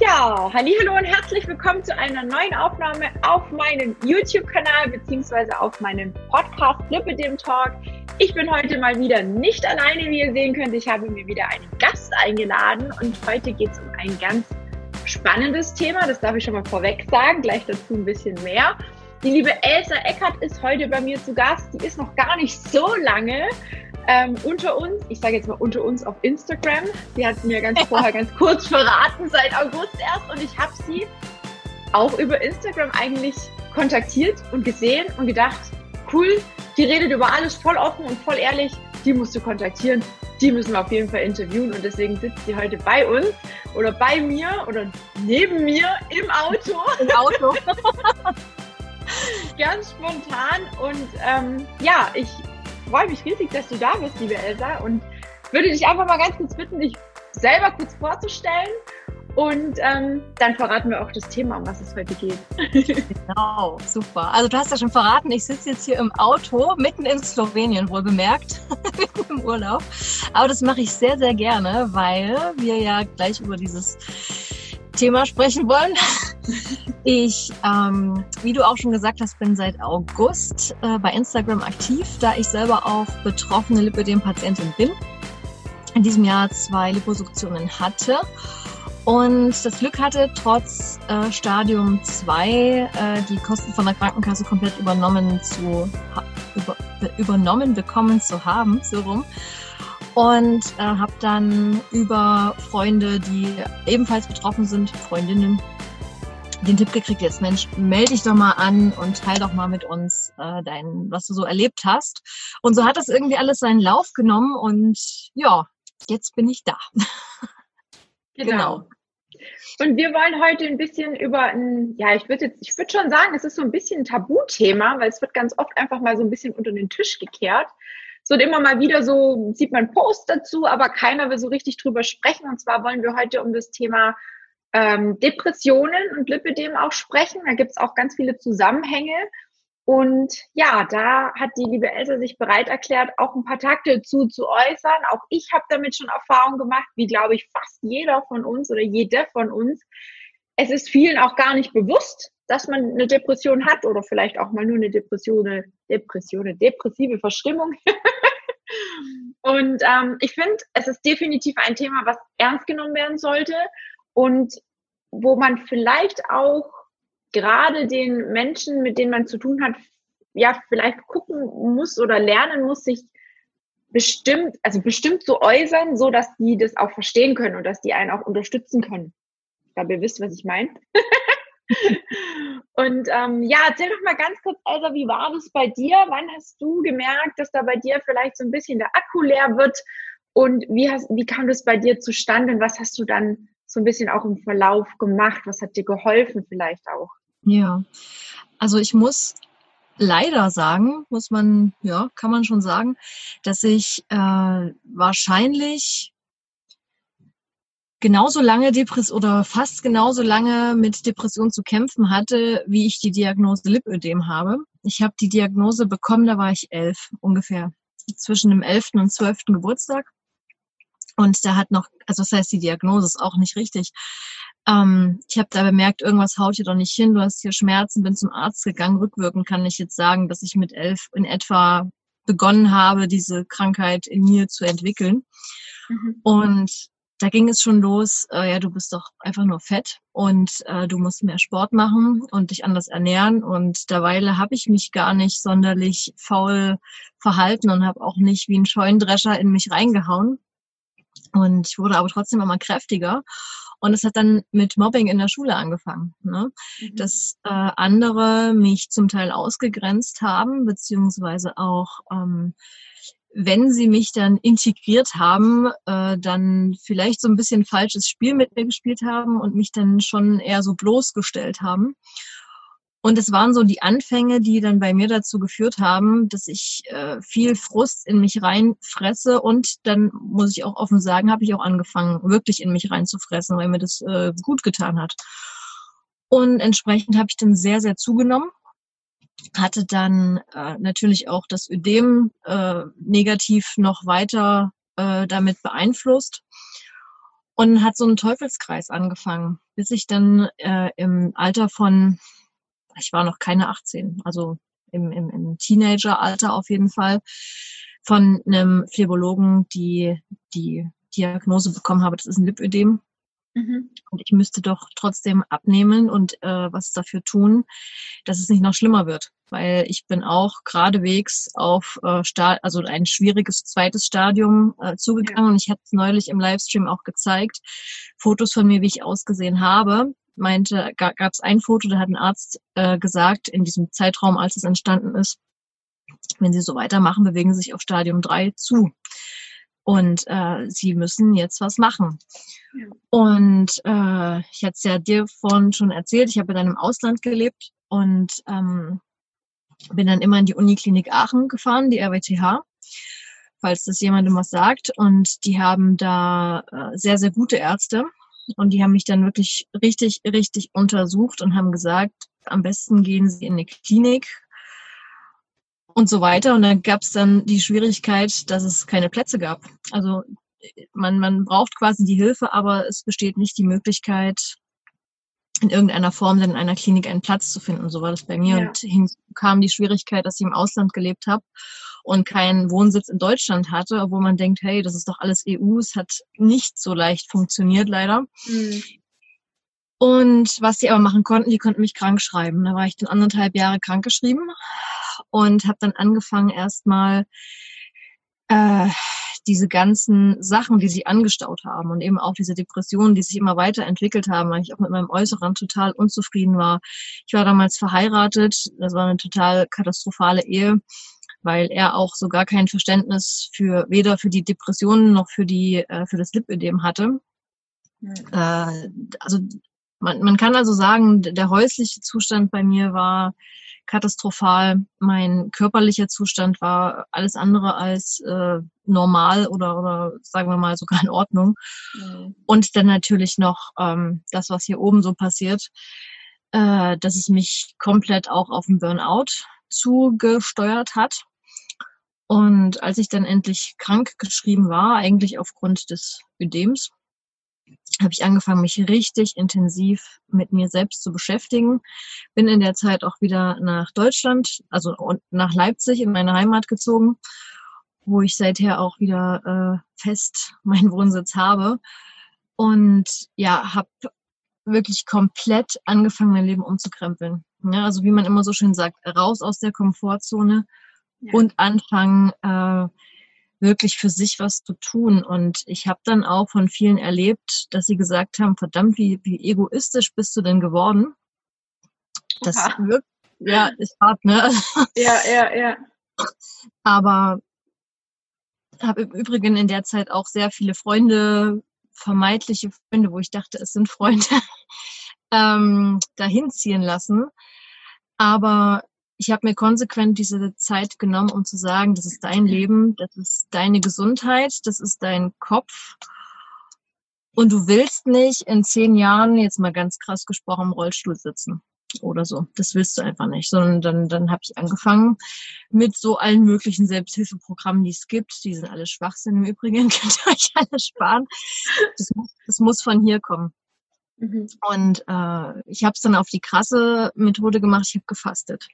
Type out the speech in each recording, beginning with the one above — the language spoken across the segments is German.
Ja, hallo und herzlich willkommen zu einer neuen Aufnahme auf meinem YouTube-Kanal beziehungsweise auf meinem Podcast Flippe dem Talk. Ich bin heute mal wieder nicht alleine, wie ihr sehen könnt. Ich habe mir wieder einen Gast eingeladen und heute geht es um ein ganz spannendes Thema. Das darf ich schon mal vorweg sagen, gleich dazu ein bisschen mehr. Die liebe Elsa Eckert ist heute bei mir zu Gast. Die ist noch gar nicht so lange ähm, unter uns, ich sage jetzt mal unter uns auf Instagram. Sie hat mir ganz vorher ganz kurz verraten, seit August erst. Und ich habe sie auch über Instagram eigentlich kontaktiert und gesehen und gedacht, cool, die redet über alles voll offen und voll ehrlich. Die musst du kontaktieren. Die müssen wir auf jeden Fall interviewen und deswegen sitzt sie heute bei uns oder bei mir oder neben mir im Auto. Im Auto. Ganz spontan und ähm, ja, ich freue mich riesig, dass du da bist, liebe Elsa, und würde dich einfach mal ganz kurz bitten, dich selber kurz vorzustellen. Und ähm, dann verraten wir auch das Thema, um was es heute geht. genau, super. Also du hast ja schon verraten, ich sitze jetzt hier im Auto, mitten in Slowenien wohl bemerkt, mitten im Urlaub. Aber das mache ich sehr, sehr gerne, weil wir ja gleich über dieses Thema sprechen wollen. Ich, ähm, wie du auch schon gesagt hast, bin seit August äh, bei Instagram aktiv, da ich selber auch betroffene Lipödem-Patientin bin. In diesem Jahr zwei Liposuktionen hatte und das Glück hatte, trotz äh, Stadium 2 äh, die Kosten von der Krankenkasse komplett übernommen zu über, übernommen bekommen zu haben, so rum und äh, habe dann über Freunde, die ebenfalls betroffen sind, Freundinnen, den Tipp gekriegt, jetzt Mensch, melde dich doch mal an und teil doch mal mit uns äh, dein, was du so erlebt hast. Und so hat das irgendwie alles seinen Lauf genommen und ja, jetzt bin ich da. genau. genau. Und wir wollen heute ein bisschen über ein, ja, ich würde jetzt, ich würde schon sagen, es ist so ein bisschen ein Tabuthema, weil es wird ganz oft einfach mal so ein bisschen unter den Tisch gekehrt. Es wird immer mal wieder so, sieht man Post dazu, aber keiner will so richtig drüber sprechen. Und zwar wollen wir heute um das Thema ähm, Depressionen und Lipidem auch sprechen. Da gibt es auch ganz viele Zusammenhänge. Und ja, da hat die liebe Elsa sich bereit erklärt, auch ein paar Takte zu, zu äußern. Auch ich habe damit schon Erfahrung gemacht, wie glaube ich fast jeder von uns oder jede von uns. Es ist vielen auch gar nicht bewusst, dass man eine Depression hat oder vielleicht auch mal nur eine Depression, Depression, eine depressive Verstimmung. und ähm, ich finde, es ist definitiv ein Thema, was ernst genommen werden sollte und wo man vielleicht auch gerade den Menschen, mit denen man zu tun hat, ja, vielleicht gucken muss oder lernen muss, sich bestimmt, also bestimmt zu äußern, so dass die das auch verstehen können und dass die einen auch unterstützen können. Ich glaube, ihr wisst, was ich meine. und ähm, ja, erzähl doch mal ganz kurz, Elsa, wie war das bei dir? Wann hast du gemerkt, dass da bei dir vielleicht so ein bisschen der Akku leer wird? Und wie, hast, wie kam das bei dir zustande? Und was hast du dann so ein bisschen auch im Verlauf gemacht? Was hat dir geholfen vielleicht auch? Ja, also ich muss leider sagen, muss man, ja, kann man schon sagen, dass ich äh, wahrscheinlich genauso lange Depress oder fast genauso lange mit Depression zu kämpfen hatte, wie ich die Diagnose Lipödem habe. Ich habe die Diagnose bekommen, da war ich elf ungefähr, zwischen dem elften und zwölften Geburtstag. Und da hat noch, also das heißt, die Diagnose ist auch nicht richtig. Ähm, ich habe da bemerkt, irgendwas haut hier doch nicht hin, du hast hier Schmerzen, bin zum Arzt gegangen. Rückwirkend kann ich jetzt sagen, dass ich mit elf in etwa begonnen habe, diese Krankheit in mir zu entwickeln. Mhm. Und da ging es schon los, äh, ja, du bist doch einfach nur fett und äh, du musst mehr Sport machen und dich anders ernähren. Und derweile habe ich mich gar nicht sonderlich faul verhalten und habe auch nicht wie ein Scheundrescher in mich reingehauen. Und ich wurde aber trotzdem immer kräftiger. Und es hat dann mit Mobbing in der Schule angefangen, ne? Mhm. dass äh, andere mich zum Teil ausgegrenzt haben, beziehungsweise auch ähm, wenn sie mich dann integriert haben, äh, dann vielleicht so ein bisschen falsches Spiel mit mir gespielt haben und mich dann schon eher so bloßgestellt haben. Und es waren so die Anfänge, die dann bei mir dazu geführt haben, dass ich äh, viel Frust in mich reinfresse und dann muss ich auch offen sagen, habe ich auch angefangen, wirklich in mich reinzufressen, weil mir das äh, gut getan hat. Und entsprechend habe ich dann sehr, sehr zugenommen hatte dann äh, natürlich auch das Ödem äh, negativ noch weiter äh, damit beeinflusst. Und hat so einen Teufelskreis angefangen, bis ich dann äh, im Alter von, ich war noch keine 18, also im, im, im Teenageralter auf jeden Fall, von einem Phlebologen die, die Diagnose bekommen habe, das ist ein Lipödem. Mhm. Und ich müsste doch trotzdem abnehmen und äh, was dafür tun, dass es nicht noch schlimmer wird. Weil ich bin auch geradewegs auf äh, Sta also ein schwieriges zweites Stadium äh, zugegangen. Ja. Und ich hatte es neulich im Livestream auch gezeigt. Fotos von mir, wie ich ausgesehen habe. Meinte, gab es ein Foto, da hat ein Arzt äh, gesagt, in diesem Zeitraum, als es entstanden ist, wenn Sie so weitermachen, bewegen Sie sich auf Stadium 3 zu und äh, sie müssen jetzt was machen. Ja. Und äh, ich hatte es ja dir vorhin schon erzählt, ich habe in einem Ausland gelebt und ähm, bin dann immer in die Uniklinik Aachen gefahren, die RWTH, falls das jemandem was sagt. Und die haben da äh, sehr, sehr gute Ärzte. Und die haben mich dann wirklich richtig, richtig untersucht und haben gesagt, am besten gehen Sie in eine Klinik, und so weiter. Und dann gab es dann die Schwierigkeit, dass es keine Plätze gab. Also man, man braucht quasi die Hilfe, aber es besteht nicht die Möglichkeit, in irgendeiner Form dann in einer Klinik einen Platz zu finden. So war das bei mir. Ja. Und hinzu kam die Schwierigkeit, dass ich im Ausland gelebt habe und keinen Wohnsitz in Deutschland hatte, obwohl man denkt, hey, das ist doch alles EU. Es hat nicht so leicht funktioniert, leider. Mhm. Und was sie aber machen konnten, die konnten mich krank schreiben. Da war ich dann anderthalb Jahre krankgeschrieben und habe dann angefangen erstmal äh, diese ganzen Sachen, die sich angestaut haben und eben auch diese Depressionen, die sich immer weiterentwickelt haben, weil ich auch mit meinem Äußeren total unzufrieden war. Ich war damals verheiratet, das war eine total katastrophale Ehe, weil er auch so gar kein Verständnis für weder für die Depressionen noch für die äh, für das Lipödem hatte. Mhm. Äh, also man, man kann also sagen, der häusliche Zustand bei mir war katastrophal. Mein körperlicher Zustand war alles andere als äh, normal oder, oder sagen wir mal sogar in Ordnung. Mhm. Und dann natürlich noch ähm, das, was hier oben so passiert, äh, dass es mich komplett auch auf den Burnout zugesteuert hat. Und als ich dann endlich krank geschrieben war, eigentlich aufgrund des Ödems, habe ich angefangen, mich richtig intensiv mit mir selbst zu beschäftigen. Bin in der Zeit auch wieder nach Deutschland, also nach Leipzig in meine Heimat gezogen, wo ich seither auch wieder äh, fest meinen Wohnsitz habe. Und ja, habe wirklich komplett angefangen, mein Leben umzukrempeln. Ja, also wie man immer so schön sagt, raus aus der Komfortzone ja. und anfangen, äh, wirklich für sich was zu tun. Und ich habe dann auch von vielen erlebt, dass sie gesagt haben, verdammt, wie, wie egoistisch bist du denn geworden? Das ja. wirkt, ja, ist hart, ne? Ja, ja, ja. Aber habe im Übrigen in der Zeit auch sehr viele Freunde, vermeintliche Freunde, wo ich dachte, es sind Freunde, ähm, dahin ziehen lassen. Aber ich habe mir konsequent diese Zeit genommen, um zu sagen, das ist dein Leben, das ist deine Gesundheit, das ist dein Kopf. Und du willst nicht in zehn Jahren, jetzt mal ganz krass gesprochen, im Rollstuhl sitzen oder so. Das willst du einfach nicht. Sondern dann, dann habe ich angefangen mit so allen möglichen Selbsthilfeprogrammen, die es gibt. Die sind alle Schwachsinn im Übrigen, könnt ihr euch alle sparen. Das muss, das muss von hier kommen. Mhm. Und äh, ich habe es dann auf die krasse Methode gemacht, ich habe gefastet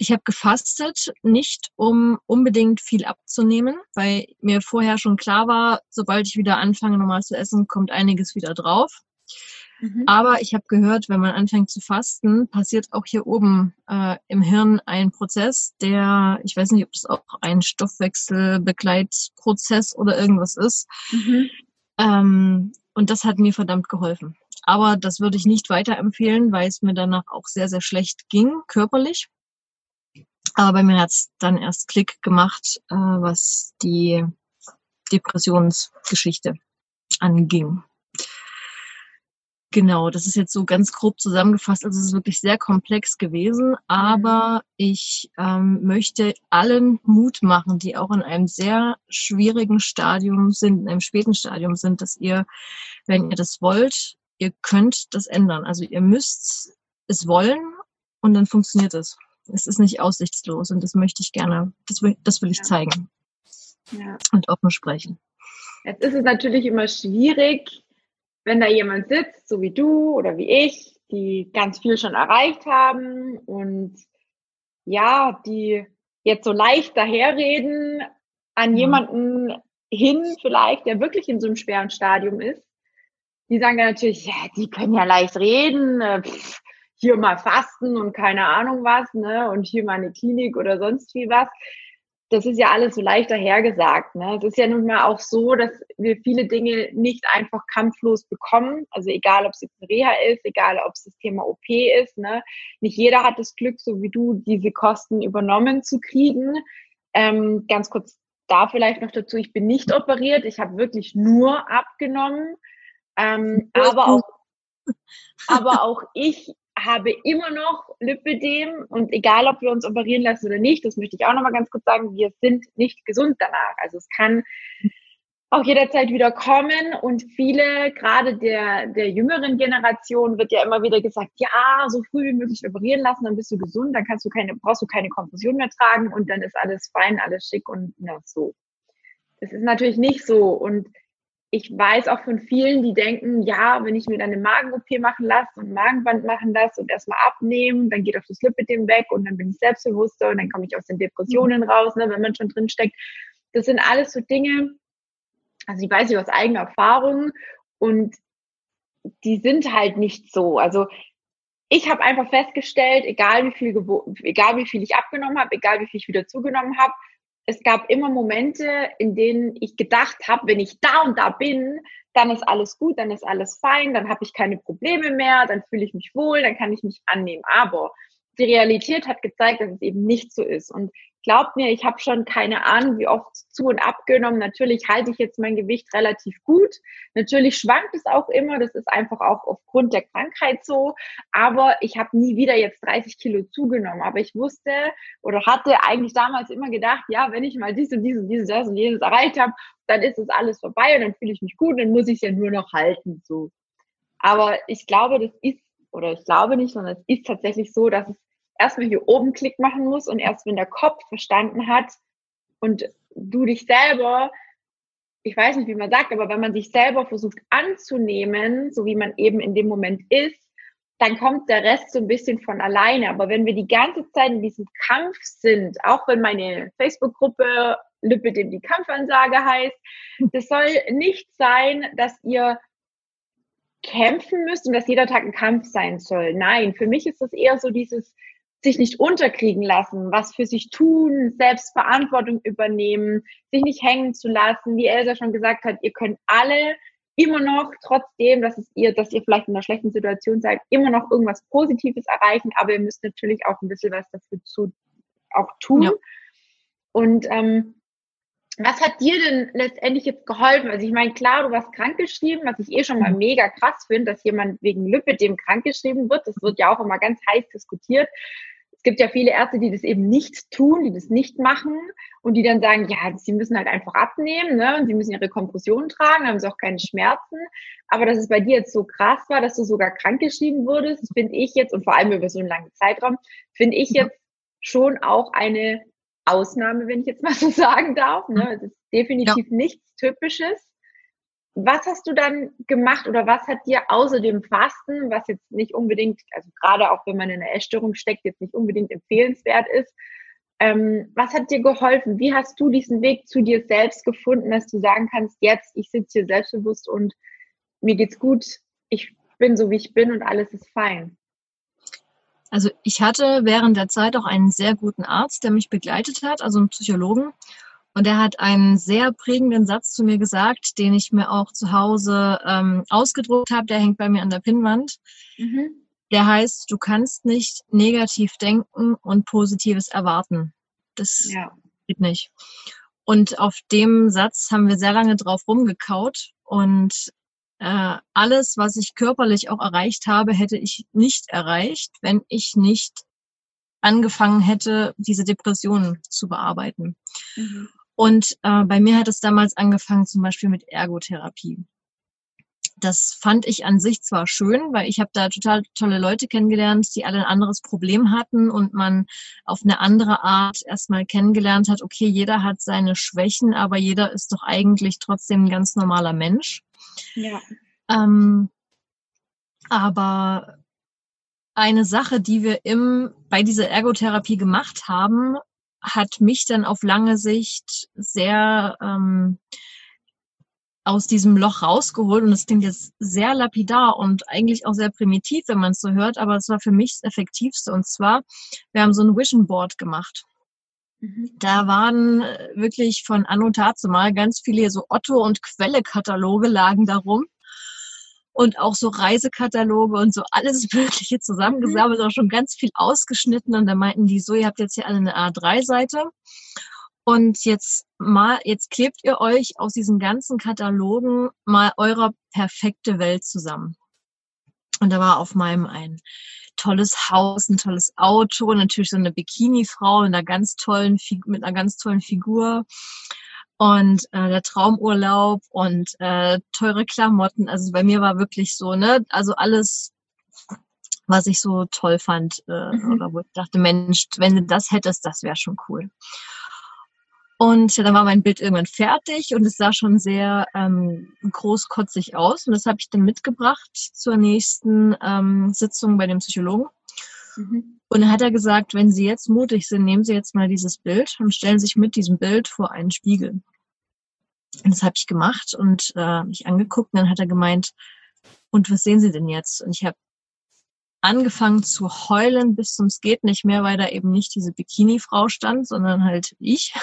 ich habe gefastet, nicht um unbedingt viel abzunehmen, weil mir vorher schon klar war, sobald ich wieder anfange normal zu essen, kommt einiges wieder drauf. Mhm. Aber ich habe gehört, wenn man anfängt zu fasten, passiert auch hier oben äh, im Hirn ein Prozess, der, ich weiß nicht, ob das auch ein Stoffwechselbegleitprozess oder irgendwas ist. Mhm. Ähm, und das hat mir verdammt geholfen. Aber das würde ich nicht weiterempfehlen, weil es mir danach auch sehr, sehr schlecht ging, körperlich. Aber bei mir hat es dann erst Klick gemacht, äh, was die Depressionsgeschichte anging. Genau, das ist jetzt so ganz grob zusammengefasst. Also es ist wirklich sehr komplex gewesen, aber ich ähm, möchte allen Mut machen, die auch in einem sehr schwierigen Stadium sind, in einem späten Stadium sind, dass ihr, wenn ihr das wollt, ihr könnt das ändern. Also ihr müsst es wollen und dann funktioniert es es ist nicht aussichtslos und das möchte ich gerne, das will, das will ich zeigen ja. und offen sprechen. Jetzt ist es natürlich immer schwierig, wenn da jemand sitzt, so wie du oder wie ich, die ganz viel schon erreicht haben und ja, die jetzt so leicht daherreden an jemanden hin, vielleicht, der wirklich in so einem schweren Stadium ist. Die sagen dann natürlich, ja, die können ja leicht reden, äh, pff, hier mal fasten und keine Ahnung was, ne, und hier mal eine Klinik oder sonst wie was das ist ja alles so leicht dahergesagt. Ne? Es ist ja nun mal auch so, dass wir viele Dinge nicht einfach kampflos bekommen. Also egal, ob es jetzt Reha ist, egal, ob es das Thema OP ist. Ne? Nicht jeder hat das Glück, so wie du, diese Kosten übernommen zu kriegen. Ähm, ganz kurz da vielleicht noch dazu, ich bin nicht operiert, ich habe wirklich nur abgenommen. Ähm, aber auch aber auch ich habe immer noch Lipödem und egal, ob wir uns operieren lassen oder nicht, das möchte ich auch nochmal ganz kurz sagen, wir sind nicht gesund danach. Also es kann auch jederzeit wieder kommen und viele, gerade der, der jüngeren Generation, wird ja immer wieder gesagt, ja, so früh wie möglich operieren lassen, dann bist du gesund, dann kannst du keine, brauchst du keine Kompression mehr tragen und dann ist alles fein, alles schick und na, so. Das ist natürlich nicht so und ich weiß auch von vielen, die denken, ja, wenn ich mir dann eine Magen-OP machen lasse und Magenband machen lasse und erstmal abnehmen, dann geht auch das Lipidem weg und dann bin ich selbstbewusster und dann komme ich aus den Depressionen raus, ne, wenn man schon drin steckt. Das sind alles so Dinge, also ich weiß nicht aus eigener Erfahrung und die sind halt nicht so. Also ich habe einfach festgestellt, egal wie viel, egal wie viel ich abgenommen habe, egal wie viel ich wieder zugenommen habe, es gab immer Momente, in denen ich gedacht habe, wenn ich da und da bin, dann ist alles gut, dann ist alles fein, dann habe ich keine Probleme mehr, dann fühle ich mich wohl, dann kann ich mich annehmen. Aber die Realität hat gezeigt, dass es eben nicht so ist. Und glaubt mir, ich habe schon keine Ahnung, wie oft zu und abgenommen. Natürlich halte ich jetzt mein Gewicht relativ gut. Natürlich schwankt es auch immer. Das ist einfach auch aufgrund der Krankheit so. Aber ich habe nie wieder jetzt 30 Kilo zugenommen. Aber ich wusste oder hatte eigentlich damals immer gedacht, ja, wenn ich mal dies und dies und dieses, das und jenes erreicht habe, dann ist es alles vorbei und dann fühle ich mich gut. Dann muss ich es ja nur noch halten. So. Aber ich glaube, das ist oder ich glaube nicht, sondern es ist tatsächlich so, dass es erstmal hier oben Klick machen muss und erst wenn der Kopf verstanden hat und du dich selber, ich weiß nicht, wie man sagt, aber wenn man sich selber versucht anzunehmen, so wie man eben in dem Moment ist, dann kommt der Rest so ein bisschen von alleine. Aber wenn wir die ganze Zeit in diesem Kampf sind, auch wenn meine Facebook-Gruppe Lippe dem die Kampfansage heißt, das soll nicht sein, dass ihr kämpfen müsst und dass jeder Tag ein Kampf sein soll. Nein, für mich ist das eher so dieses, sich nicht unterkriegen lassen, was für sich tun, selbst Verantwortung übernehmen, sich nicht hängen zu lassen. Wie Elsa schon gesagt hat, ihr könnt alle immer noch, trotzdem, dass es ihr, dass ihr vielleicht in einer schlechten Situation seid, immer noch irgendwas Positives erreichen, aber ihr müsst natürlich auch ein bisschen was dafür zu auch tun. Ja. Und ähm, was hat dir denn letztendlich jetzt geholfen? Also ich meine, klar, du warst krankgeschrieben, was ich eh schon mal mhm. mega krass finde, dass jemand wegen Lipidem krankgeschrieben wird. Das wird ja auch immer ganz heiß diskutiert es gibt ja viele Ärzte, die das eben nicht tun, die das nicht machen und die dann sagen, ja, sie müssen halt einfach abnehmen ne? und sie müssen ihre Kompression tragen, haben sie auch keine Schmerzen. Aber dass es bei dir jetzt so krass war, dass du sogar krankgeschrieben wurdest, finde ich jetzt, und vor allem über so einen langen Zeitraum, finde ich jetzt schon auch eine Ausnahme, wenn ich jetzt mal so sagen darf. Ne? Es ist definitiv ja. nichts Typisches. Was hast du dann gemacht oder was hat dir außer dem Fasten, was jetzt nicht unbedingt, also gerade auch wenn man in einer Essstörung steckt, jetzt nicht unbedingt empfehlenswert ist, ähm, was hat dir geholfen? Wie hast du diesen Weg zu dir selbst gefunden, dass du sagen kannst, jetzt, ich sitze hier selbstbewusst und mir geht's gut, ich bin so, wie ich bin und alles ist fein? Also ich hatte während der Zeit auch einen sehr guten Arzt, der mich begleitet hat, also einen Psychologen. Und er hat einen sehr prägenden Satz zu mir gesagt, den ich mir auch zu Hause ähm, ausgedruckt habe. Der hängt bei mir an der Pinnwand. Mhm. Der heißt, du kannst nicht negativ denken und Positives erwarten. Das ja. geht nicht. Und auf dem Satz haben wir sehr lange drauf rumgekaut. Und äh, alles, was ich körperlich auch erreicht habe, hätte ich nicht erreicht, wenn ich nicht angefangen hätte, diese Depressionen zu bearbeiten. Mhm. Und äh, bei mir hat es damals angefangen, zum Beispiel mit Ergotherapie. das fand ich an sich zwar schön, weil ich habe da total tolle Leute kennengelernt, die alle ein anderes Problem hatten und man auf eine andere Art erstmal kennengelernt hat, okay, jeder hat seine Schwächen, aber jeder ist doch eigentlich trotzdem ein ganz normaler Mensch. Ja. Ähm, aber eine Sache, die wir im, bei dieser Ergotherapie gemacht haben, hat mich dann auf lange Sicht sehr ähm, aus diesem Loch rausgeholt. Und das klingt jetzt sehr lapidar und eigentlich auch sehr primitiv, wenn man es so hört, aber es war für mich das Effektivste. Und zwar, wir haben so ein Vision Board gemacht. Mhm. Da waren wirklich von Anno mal ganz viele so Otto- und Quelle-Kataloge lagen darum und auch so Reisekataloge und so alles Mögliche zusammengesammelt, mhm. auch schon ganz viel ausgeschnitten. Und da meinten die so, ihr habt jetzt hier alle eine A3-Seite. Und jetzt mal, jetzt klebt ihr euch aus diesen ganzen Katalogen mal eure perfekte Welt zusammen. Und da war auf meinem ein tolles Haus, ein tolles Auto, natürlich so eine Bikini-Frau mit einer ganz tollen, mit einer ganz tollen Figur und äh, der Traumurlaub und äh, teure Klamotten. Also bei mir war wirklich so, ne, also alles, was ich so toll fand, äh, mhm. oder wo ich dachte, Mensch, wenn du das hättest, das wäre schon cool. Und dann war mein Bild irgendwann fertig und es sah schon sehr ähm, großkotzig aus. Und das habe ich dann mitgebracht zur nächsten ähm, Sitzung bei dem Psychologen. Mhm. Und dann hat er gesagt, wenn Sie jetzt mutig sind, nehmen Sie jetzt mal dieses Bild und stellen sich mit diesem Bild vor einen Spiegel. Und das habe ich gemacht und äh, mich angeguckt. Und dann hat er gemeint, und was sehen Sie denn jetzt? Und ich habe angefangen zu heulen bis zum geht nicht mehr, weil da eben nicht diese Bikini-Frau stand, sondern halt ich.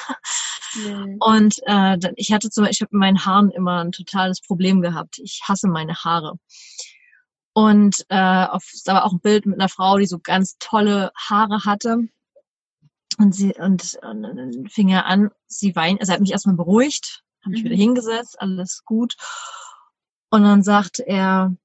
Mhm. Und äh, ich hatte zum Beispiel, ich habe mit meinen Haaren immer ein totales Problem gehabt. Ich hasse meine Haare. Und äh, auf, da war auch ein Bild mit einer Frau, die so ganz tolle Haare hatte. Und sie und, und dann fing er an, sie weint, also er hat mich erstmal beruhigt, habe mich mhm. wieder hingesetzt, alles gut. Und dann sagte er,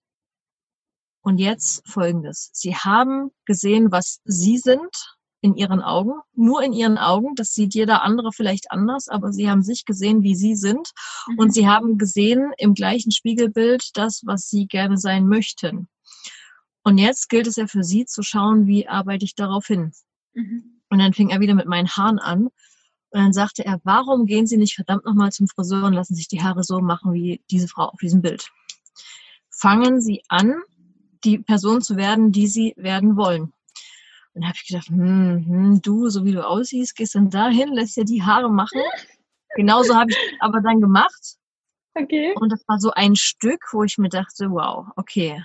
und jetzt folgendes. Sie haben gesehen, was Sie sind in Ihren Augen, nur in Ihren Augen. Das sieht jeder andere vielleicht anders, aber Sie haben sich gesehen, wie Sie sind. Mhm. Und Sie haben gesehen im gleichen Spiegelbild das, was Sie gerne sein möchten. Und jetzt gilt es ja für Sie zu schauen, wie arbeite ich darauf hin. Mhm. Und dann fing er wieder mit meinen Haaren an. Und dann sagte er, warum gehen Sie nicht verdammt nochmal zum Friseur und lassen sich die Haare so machen wie diese Frau auf diesem Bild? Fangen Sie an, die Person zu werden, die Sie werden wollen. Und habe ich gedacht, hm, hm, du, so wie du aussiehst, gehst dann dahin, lässt dir die Haare machen. Genauso habe ich aber dann gemacht. Okay. Und das war so ein Stück, wo ich mir dachte, wow, okay,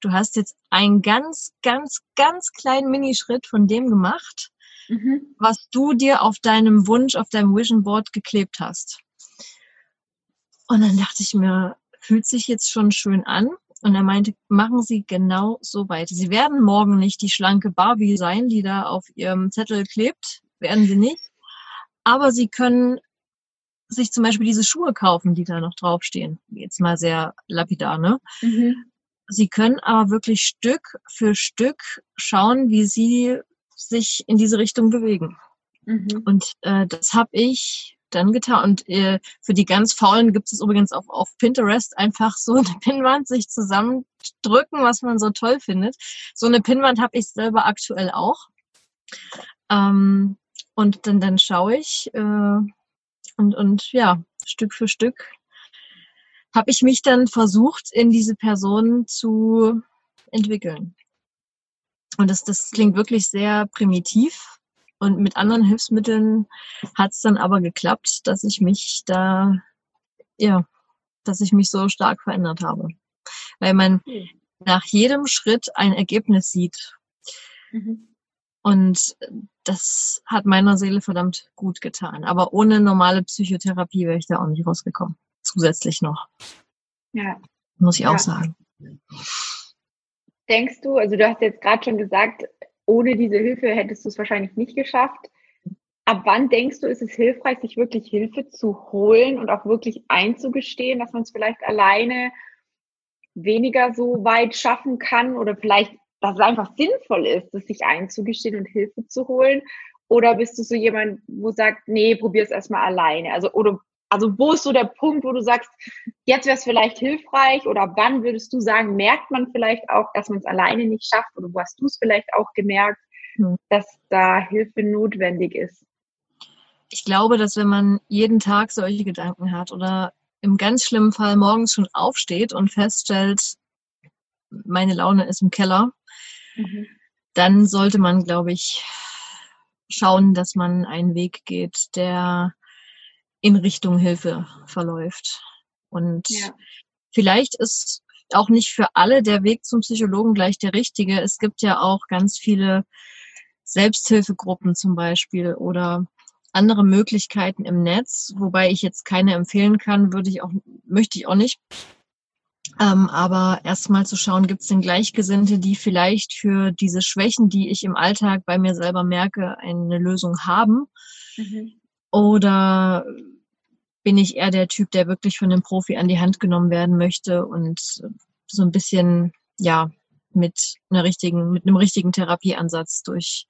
du hast jetzt einen ganz, ganz, ganz kleinen Minischritt von dem gemacht, mhm. was du dir auf deinem Wunsch, auf deinem Vision Board geklebt hast. Und dann dachte ich mir, fühlt sich jetzt schon schön an. Und er meinte, machen Sie genau so weiter. Sie werden morgen nicht die schlanke Barbie sein, die da auf Ihrem Zettel klebt. Werden Sie nicht. Aber Sie können sich zum Beispiel diese Schuhe kaufen, die da noch draufstehen. Jetzt mal sehr lapidar, ne? Mhm. Sie können aber wirklich Stück für Stück schauen, wie Sie sich in diese Richtung bewegen. Mhm. Und äh, das habe ich dann getan. Und äh, für die ganz Faulen gibt es übrigens auch auf Pinterest einfach so eine Pinnwand sich zusammendrücken, was man so toll findet. So eine Pinnwand habe ich selber aktuell auch. Ähm, und dann, dann schaue ich äh, und, und ja, Stück für Stück habe ich mich dann versucht, in diese Person zu entwickeln. Und das, das klingt wirklich sehr primitiv, und mit anderen Hilfsmitteln hat es dann aber geklappt, dass ich mich da, ja, dass ich mich so stark verändert habe. Weil man mhm. nach jedem Schritt ein Ergebnis sieht. Mhm. Und das hat meiner Seele verdammt gut getan. Aber ohne normale Psychotherapie wäre ich da auch nicht rausgekommen. Zusätzlich noch. Ja. Muss ich ja. auch sagen. Denkst du, also du hast jetzt gerade schon gesagt, ohne diese Hilfe hättest du es wahrscheinlich nicht geschafft. Ab wann denkst du, ist es hilfreich, sich wirklich Hilfe zu holen und auch wirklich einzugestehen, dass man es vielleicht alleine weniger so weit schaffen kann oder vielleicht, dass es einfach sinnvoll ist, es sich einzugestehen und Hilfe zu holen? Oder bist du so jemand, wo sagt, nee, probier es erstmal alleine? Also, oder Also wo ist so der Punkt, wo du sagst, jetzt wäre es vielleicht hilfreich oder wann würdest du sagen, merkt man vielleicht auch, dass man es alleine nicht schafft oder wo hast du es vielleicht auch gemerkt, hm. dass da Hilfe notwendig ist? Ich glaube, dass wenn man jeden Tag solche Gedanken hat oder im ganz schlimmen Fall morgens schon aufsteht und feststellt, meine Laune ist im Keller, mhm. dann sollte man, glaube ich, schauen, dass man einen Weg geht, der in Richtung Hilfe verläuft. Und ja. vielleicht ist auch nicht für alle der Weg zum Psychologen gleich der richtige. Es gibt ja auch ganz viele Selbsthilfegruppen zum Beispiel oder andere Möglichkeiten im Netz, wobei ich jetzt keine empfehlen kann, würde ich auch, möchte ich auch nicht. Ähm, aber erstmal zu schauen, gibt es denn Gleichgesinnte, die vielleicht für diese Schwächen, die ich im Alltag bei mir selber merke, eine Lösung haben? Mhm. Oder bin ich eher der Typ, der wirklich von einem Profi an die Hand genommen werden möchte und so ein bisschen, ja, mit einer richtigen, mit einem richtigen Therapieansatz durch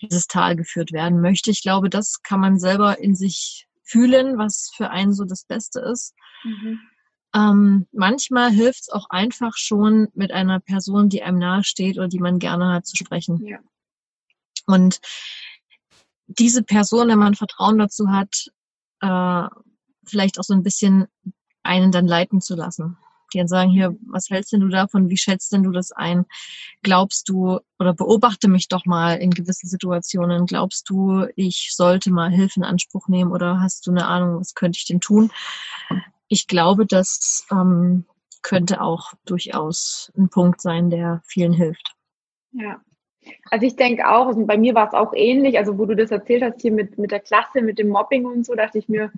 dieses Tal geführt werden möchte. Ich glaube, das kann man selber in sich fühlen, was für einen so das Beste ist. Mhm. Ähm, manchmal hilft es auch einfach schon, mit einer Person, die einem nahesteht oder die man gerne hat, zu sprechen. Ja. Und diese Person, wenn man Vertrauen dazu hat, äh, vielleicht auch so ein bisschen einen dann leiten zu lassen. Die dann sagen, hier, was hältst denn du davon? Wie schätzt denn du das ein? Glaubst du, oder beobachte mich doch mal in gewissen Situationen. Glaubst du, ich sollte mal Hilfe in Anspruch nehmen oder hast du eine Ahnung, was könnte ich denn tun? ich glaube, das ähm, könnte auch durchaus ein Punkt sein, der vielen hilft. Ja. Also ich denke auch, also bei mir war es auch ähnlich, also wo du das erzählt hast hier mit, mit der Klasse, mit dem Mobbing und so, dachte ich mir,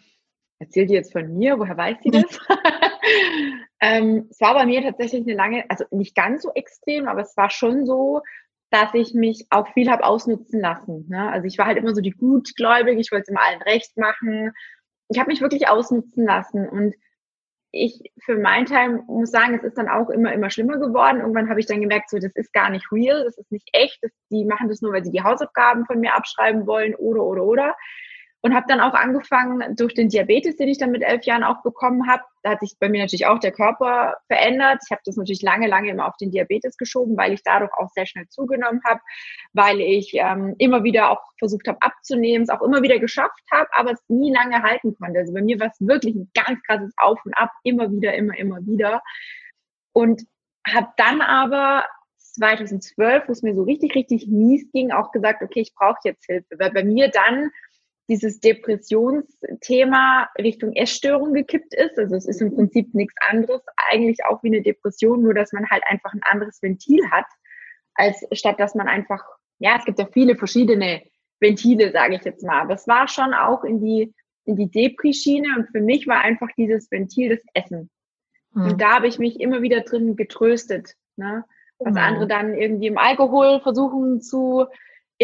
erzählt die jetzt von mir, woher weiß sie das? ähm, es war bei mir tatsächlich eine lange, also nicht ganz so extrem, aber es war schon so, dass ich mich auch viel habe ausnutzen lassen. Ne? Also ich war halt immer so die Gutgläubige, ich wollte es immer allen recht machen ich habe mich wirklich ausnutzen lassen und ich für meinen Teil muss sagen, es ist dann auch immer, immer schlimmer geworden. Irgendwann habe ich dann gemerkt, so, das ist gar nicht real, das ist nicht echt, das, die machen das nur, weil sie die Hausaufgaben von mir abschreiben wollen oder, oder, oder und habe dann auch angefangen durch den Diabetes, den ich dann mit elf Jahren auch bekommen habe. Da hat sich bei mir natürlich auch der Körper verändert. Ich habe das natürlich lange, lange immer auf den Diabetes geschoben, weil ich dadurch auch sehr schnell zugenommen habe, weil ich ähm, immer wieder auch versucht habe abzunehmen, es auch immer wieder geschafft habe, aber es nie lange halten konnte. Also bei mir war es wirklich ein ganz krasses Auf und Ab, immer wieder, immer, immer wieder. Und habe dann aber 2012, wo es mir so richtig, richtig mies ging, auch gesagt, okay, ich brauche jetzt Hilfe, weil bei mir dann dieses Depressionsthema Richtung Essstörung gekippt ist. Also es ist im Prinzip nichts anderes, eigentlich auch wie eine Depression, nur dass man halt einfach ein anderes Ventil hat, als statt dass man einfach, ja, es gibt ja viele verschiedene Ventile, sage ich jetzt mal. Aber es war schon auch in die, in die Depri-Schiene und für mich war einfach dieses Ventil das Essen. Mhm. Und da habe ich mich immer wieder drin getröstet. Ne? Was mhm. andere dann irgendwie im Alkohol versuchen zu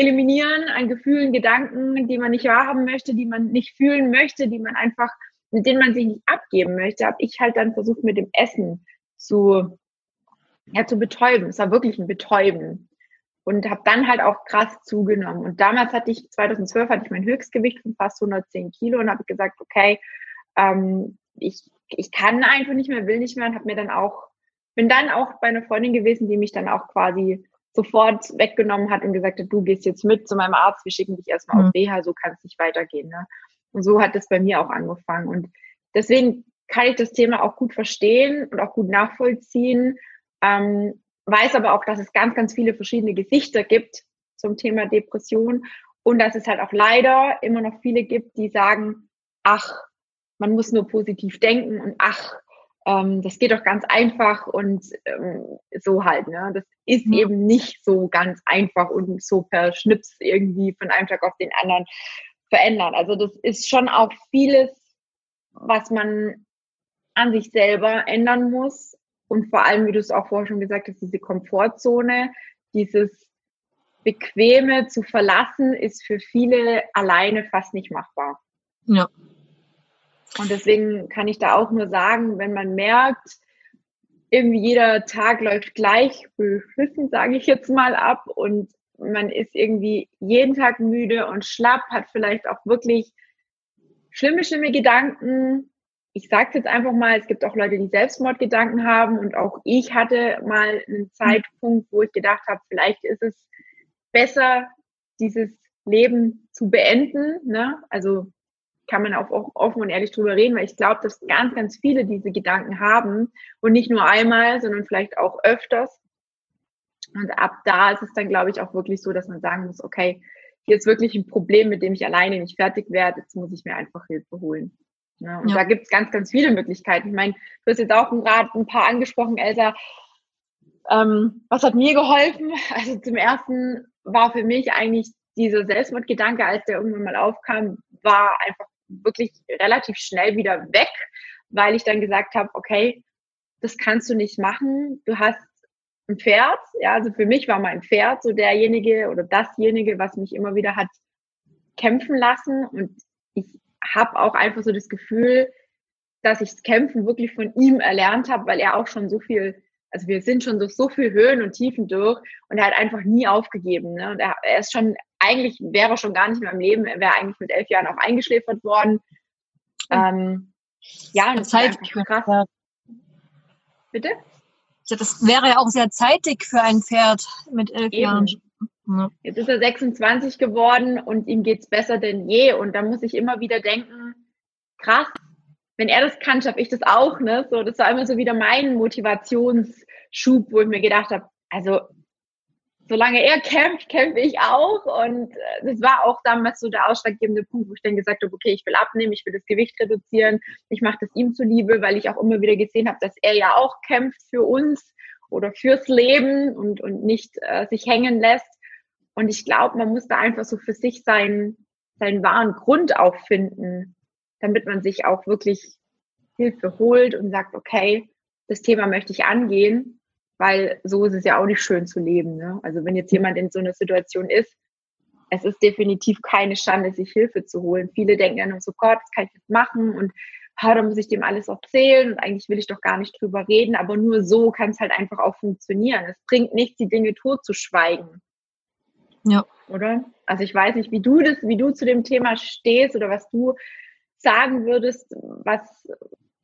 eliminieren an Gefühlen, Gedanken, die man nicht wahrhaben möchte, die man nicht fühlen möchte, die man einfach, mit denen man sich nicht abgeben möchte, habe ich halt dann versucht, mit dem Essen zu, ja, zu betäuben. Es war wirklich ein Betäuben. Und habe dann halt auch krass zugenommen. Und damals hatte ich, 2012 hatte ich mein Höchstgewicht von fast 110 Kilo und habe gesagt, okay, ähm, ich, ich kann einfach nicht mehr, will nicht mehr und habe mir dann auch, bin dann auch bei einer Freundin gewesen, die mich dann auch quasi sofort weggenommen hat und gesagt hat, du gehst jetzt mit zu meinem Arzt, wir schicken dich erstmal mhm. auf Reha, so kann es nicht weitergehen. Ne? Und so hat es bei mir auch angefangen. Und deswegen kann ich das Thema auch gut verstehen und auch gut nachvollziehen. Ähm, weiß aber auch, dass es ganz, ganz viele verschiedene Gesichter gibt zum Thema Depression und dass es halt auch leider immer noch viele gibt, die sagen, ach, man muss nur positiv denken und ach, ähm, das geht doch ganz einfach und ähm, so halt. Ne? Das ist mhm. eben nicht so ganz einfach und so per Schnips irgendwie von einem Tag auf den anderen verändern. Also das ist schon auch vieles, was man an sich selber ändern muss. Und vor allem, wie du es auch vorher schon gesagt hast, diese Komfortzone, dieses Bequeme zu verlassen, ist für viele alleine fast nicht machbar. Ja. Und deswegen kann ich da auch nur sagen, wenn man merkt, irgendwie jeder Tag läuft gleich beschissen, sage ich jetzt mal ab, und man ist irgendwie jeden Tag müde und schlapp, hat vielleicht auch wirklich schlimme, schlimme Gedanken. Ich sage jetzt einfach mal, es gibt auch Leute, die Selbstmordgedanken haben und auch ich hatte mal einen Zeitpunkt, wo ich gedacht habe, vielleicht ist es besser, dieses Leben zu beenden. Ne? Also kann man auch offen und ehrlich drüber reden, weil ich glaube, dass ganz, ganz viele diese Gedanken haben und nicht nur einmal, sondern vielleicht auch öfters. Und ab da ist es dann, glaube ich, auch wirklich so, dass man sagen muss, okay, hier ist wirklich ein Problem, mit dem ich alleine nicht fertig werde, jetzt muss ich mir einfach Hilfe holen. Ja, und ja. da gibt es ganz, ganz viele Möglichkeiten. Ich meine, du hast jetzt auch gerade ein paar angesprochen, Elsa. Ähm, was hat mir geholfen? Also zum ersten war für mich eigentlich dieser Selbstmordgedanke, als der irgendwann mal aufkam, war einfach wirklich relativ schnell wieder weg, weil ich dann gesagt habe, okay, das kannst du nicht machen. Du hast ein Pferd. Ja, also für mich war mein Pferd so derjenige oder dasjenige, was mich immer wieder hat kämpfen lassen. Und ich habe auch einfach so das Gefühl, dass ich das Kämpfen wirklich von ihm erlernt habe, weil er auch schon so viel, also wir sind schon durch so viel Höhen und Tiefen durch und er hat einfach nie aufgegeben. Ne? Und er, er ist schon, eigentlich wäre er schon gar nicht mehr im Leben, er wäre eigentlich mit elf Jahren auch eingeschläfert worden. Ähm, ja, und das Zeit ist krass. Bitte? das wäre ja auch sehr zeitig für ein Pferd mit elf Eben. Jahren. Ja. Jetzt ist er 26 geworden und ihm geht es besser denn je. Und da muss ich immer wieder denken, krass, wenn er das kann, schaffe ich das auch. Ne? So, das war immer so wieder mein Motivationsschub, wo ich mir gedacht habe, also solange er kämpft, kämpfe ich auch. Und äh, das war auch damals so der ausschlaggebende Punkt, wo ich dann gesagt habe, okay, ich will abnehmen, ich will das Gewicht reduzieren, ich mache das ihm zuliebe, weil ich auch immer wieder gesehen habe, dass er ja auch kämpft für uns oder fürs Leben und, und nicht äh, sich hängen lässt. Und ich glaube, man muss da einfach so für sich seinen, seinen wahren Grund auch finden, damit man sich auch wirklich Hilfe holt und sagt, okay, das Thema möchte ich angehen weil so ist es ja auch nicht schön zu leben. Ne? Also wenn jetzt jemand in so einer Situation ist, es ist definitiv keine Schande, sich Hilfe zu holen. Viele denken dann so, Gott, das kann ich jetzt machen und ah, da muss ich dem alles erzählen und eigentlich will ich doch gar nicht drüber reden, aber nur so kann es halt einfach auch funktionieren. Es bringt nichts, die Dinge totzuschweigen. Ja. Oder? Also ich weiß nicht, wie du das, wie du zu dem Thema stehst oder was du sagen würdest, was,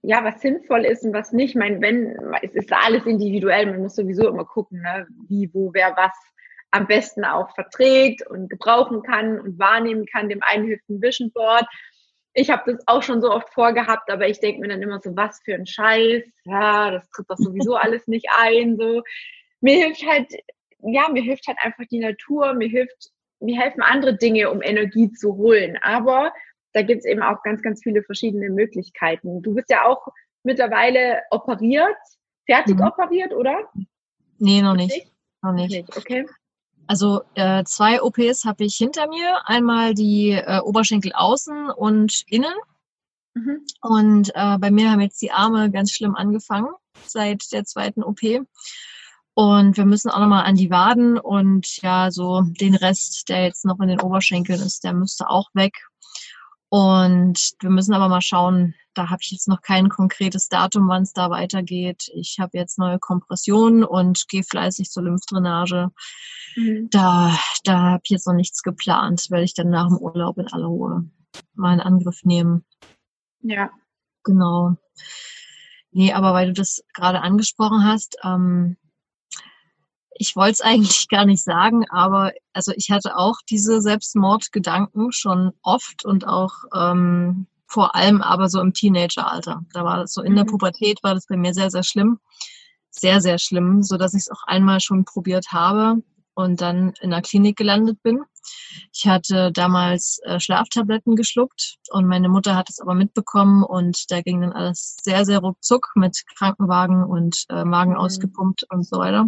ja, was sinnvoll ist und was nicht. Ich meine, wenn, es ist alles individuell, man muss sowieso immer gucken, ne, wie, wo, wer was am besten auch verträgt und gebrauchen kann und wahrnehmen kann. Dem einen hilft ein Vision Board. Ich habe das auch schon so oft vorgehabt, aber ich denke mir dann immer so, was für ein Scheiß. Ja, das tritt doch sowieso alles nicht ein. So. Mir hilft halt, ja, mir hilft halt einfach die Natur, mir hilft, mir helfen andere Dinge, um Energie zu holen. Aber da gibt es eben auch ganz, ganz viele verschiedene Möglichkeiten. Du bist ja auch mittlerweile operiert, fertig mhm. operiert, oder? Nee, noch nicht. Noch nicht. nicht. Okay. Also äh, zwei OPs habe ich hinter mir. Einmal die äh, Oberschenkel außen und innen. Mhm. Und äh, bei mir haben jetzt die Arme ganz schlimm angefangen seit der zweiten OP. Und wir müssen auch nochmal an die Waden und ja, so den Rest, der jetzt noch in den Oberschenkeln ist, der müsste auch weg. Und wir müssen aber mal schauen, da habe ich jetzt noch kein konkretes Datum, wann es da weitergeht. Ich habe jetzt neue Kompressionen und gehe fleißig zur Lymphdrainage. Mhm. Da, da habe ich jetzt noch nichts geplant, weil ich dann nach dem Urlaub in aller Ruhe mal einen Angriff nehmen. Ja. Genau. Nee, aber weil du das gerade angesprochen hast, ähm, ich wollte es eigentlich gar nicht sagen, aber also ich hatte auch diese Selbstmordgedanken schon oft und auch ähm, vor allem aber so im Teenageralter. Da war das so in der mhm. Pubertät war das bei mir sehr, sehr schlimm. Sehr, sehr schlimm, so dass ich es auch einmal schon probiert habe und dann in der Klinik gelandet bin. Ich hatte damals äh, Schlaftabletten geschluckt und meine Mutter hat es aber mitbekommen und da ging dann alles sehr, sehr ruckzuck mit Krankenwagen und äh, Magen mhm. ausgepumpt und so weiter.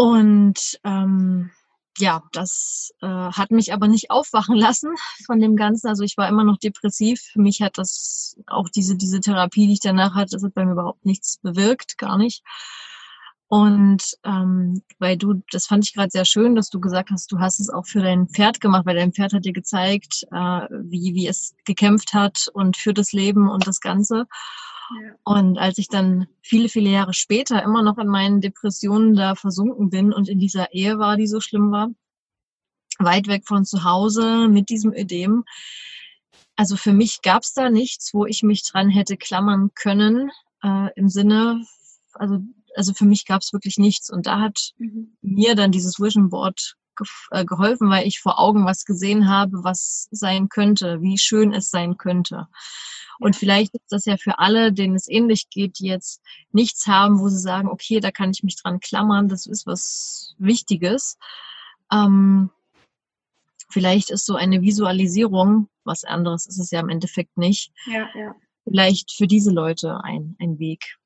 Und ähm, ja, das äh, hat mich aber nicht aufwachen lassen von dem Ganzen. Also ich war immer noch depressiv. Für mich hat das auch diese, diese Therapie, die ich danach hatte, das hat bei mir überhaupt nichts bewirkt, gar nicht. Und ähm, weil du, das fand ich gerade sehr schön, dass du gesagt hast, du hast es auch für dein Pferd gemacht, weil dein Pferd hat dir gezeigt, äh, wie, wie es gekämpft hat und für das Leben und das Ganze. Und als ich dann viele, viele Jahre später immer noch in meinen Depressionen da versunken bin und in dieser Ehe war, die so schlimm war, weit weg von zu Hause mit diesem Ödem, also für mich gab es da nichts, wo ich mich dran hätte klammern können, äh, im Sinne, also, also für mich gab es wirklich nichts. Und da hat mhm. mir dann dieses Vision Board ge äh, geholfen, weil ich vor Augen was gesehen habe, was sein könnte, wie schön es sein könnte. Und vielleicht ist das ja für alle, denen es ähnlich geht, die jetzt nichts haben, wo sie sagen, okay, da kann ich mich dran klammern, das ist was Wichtiges. Ähm, vielleicht ist so eine Visualisierung, was anderes ist es ja im Endeffekt nicht, ja, ja. vielleicht für diese Leute ein, ein Weg.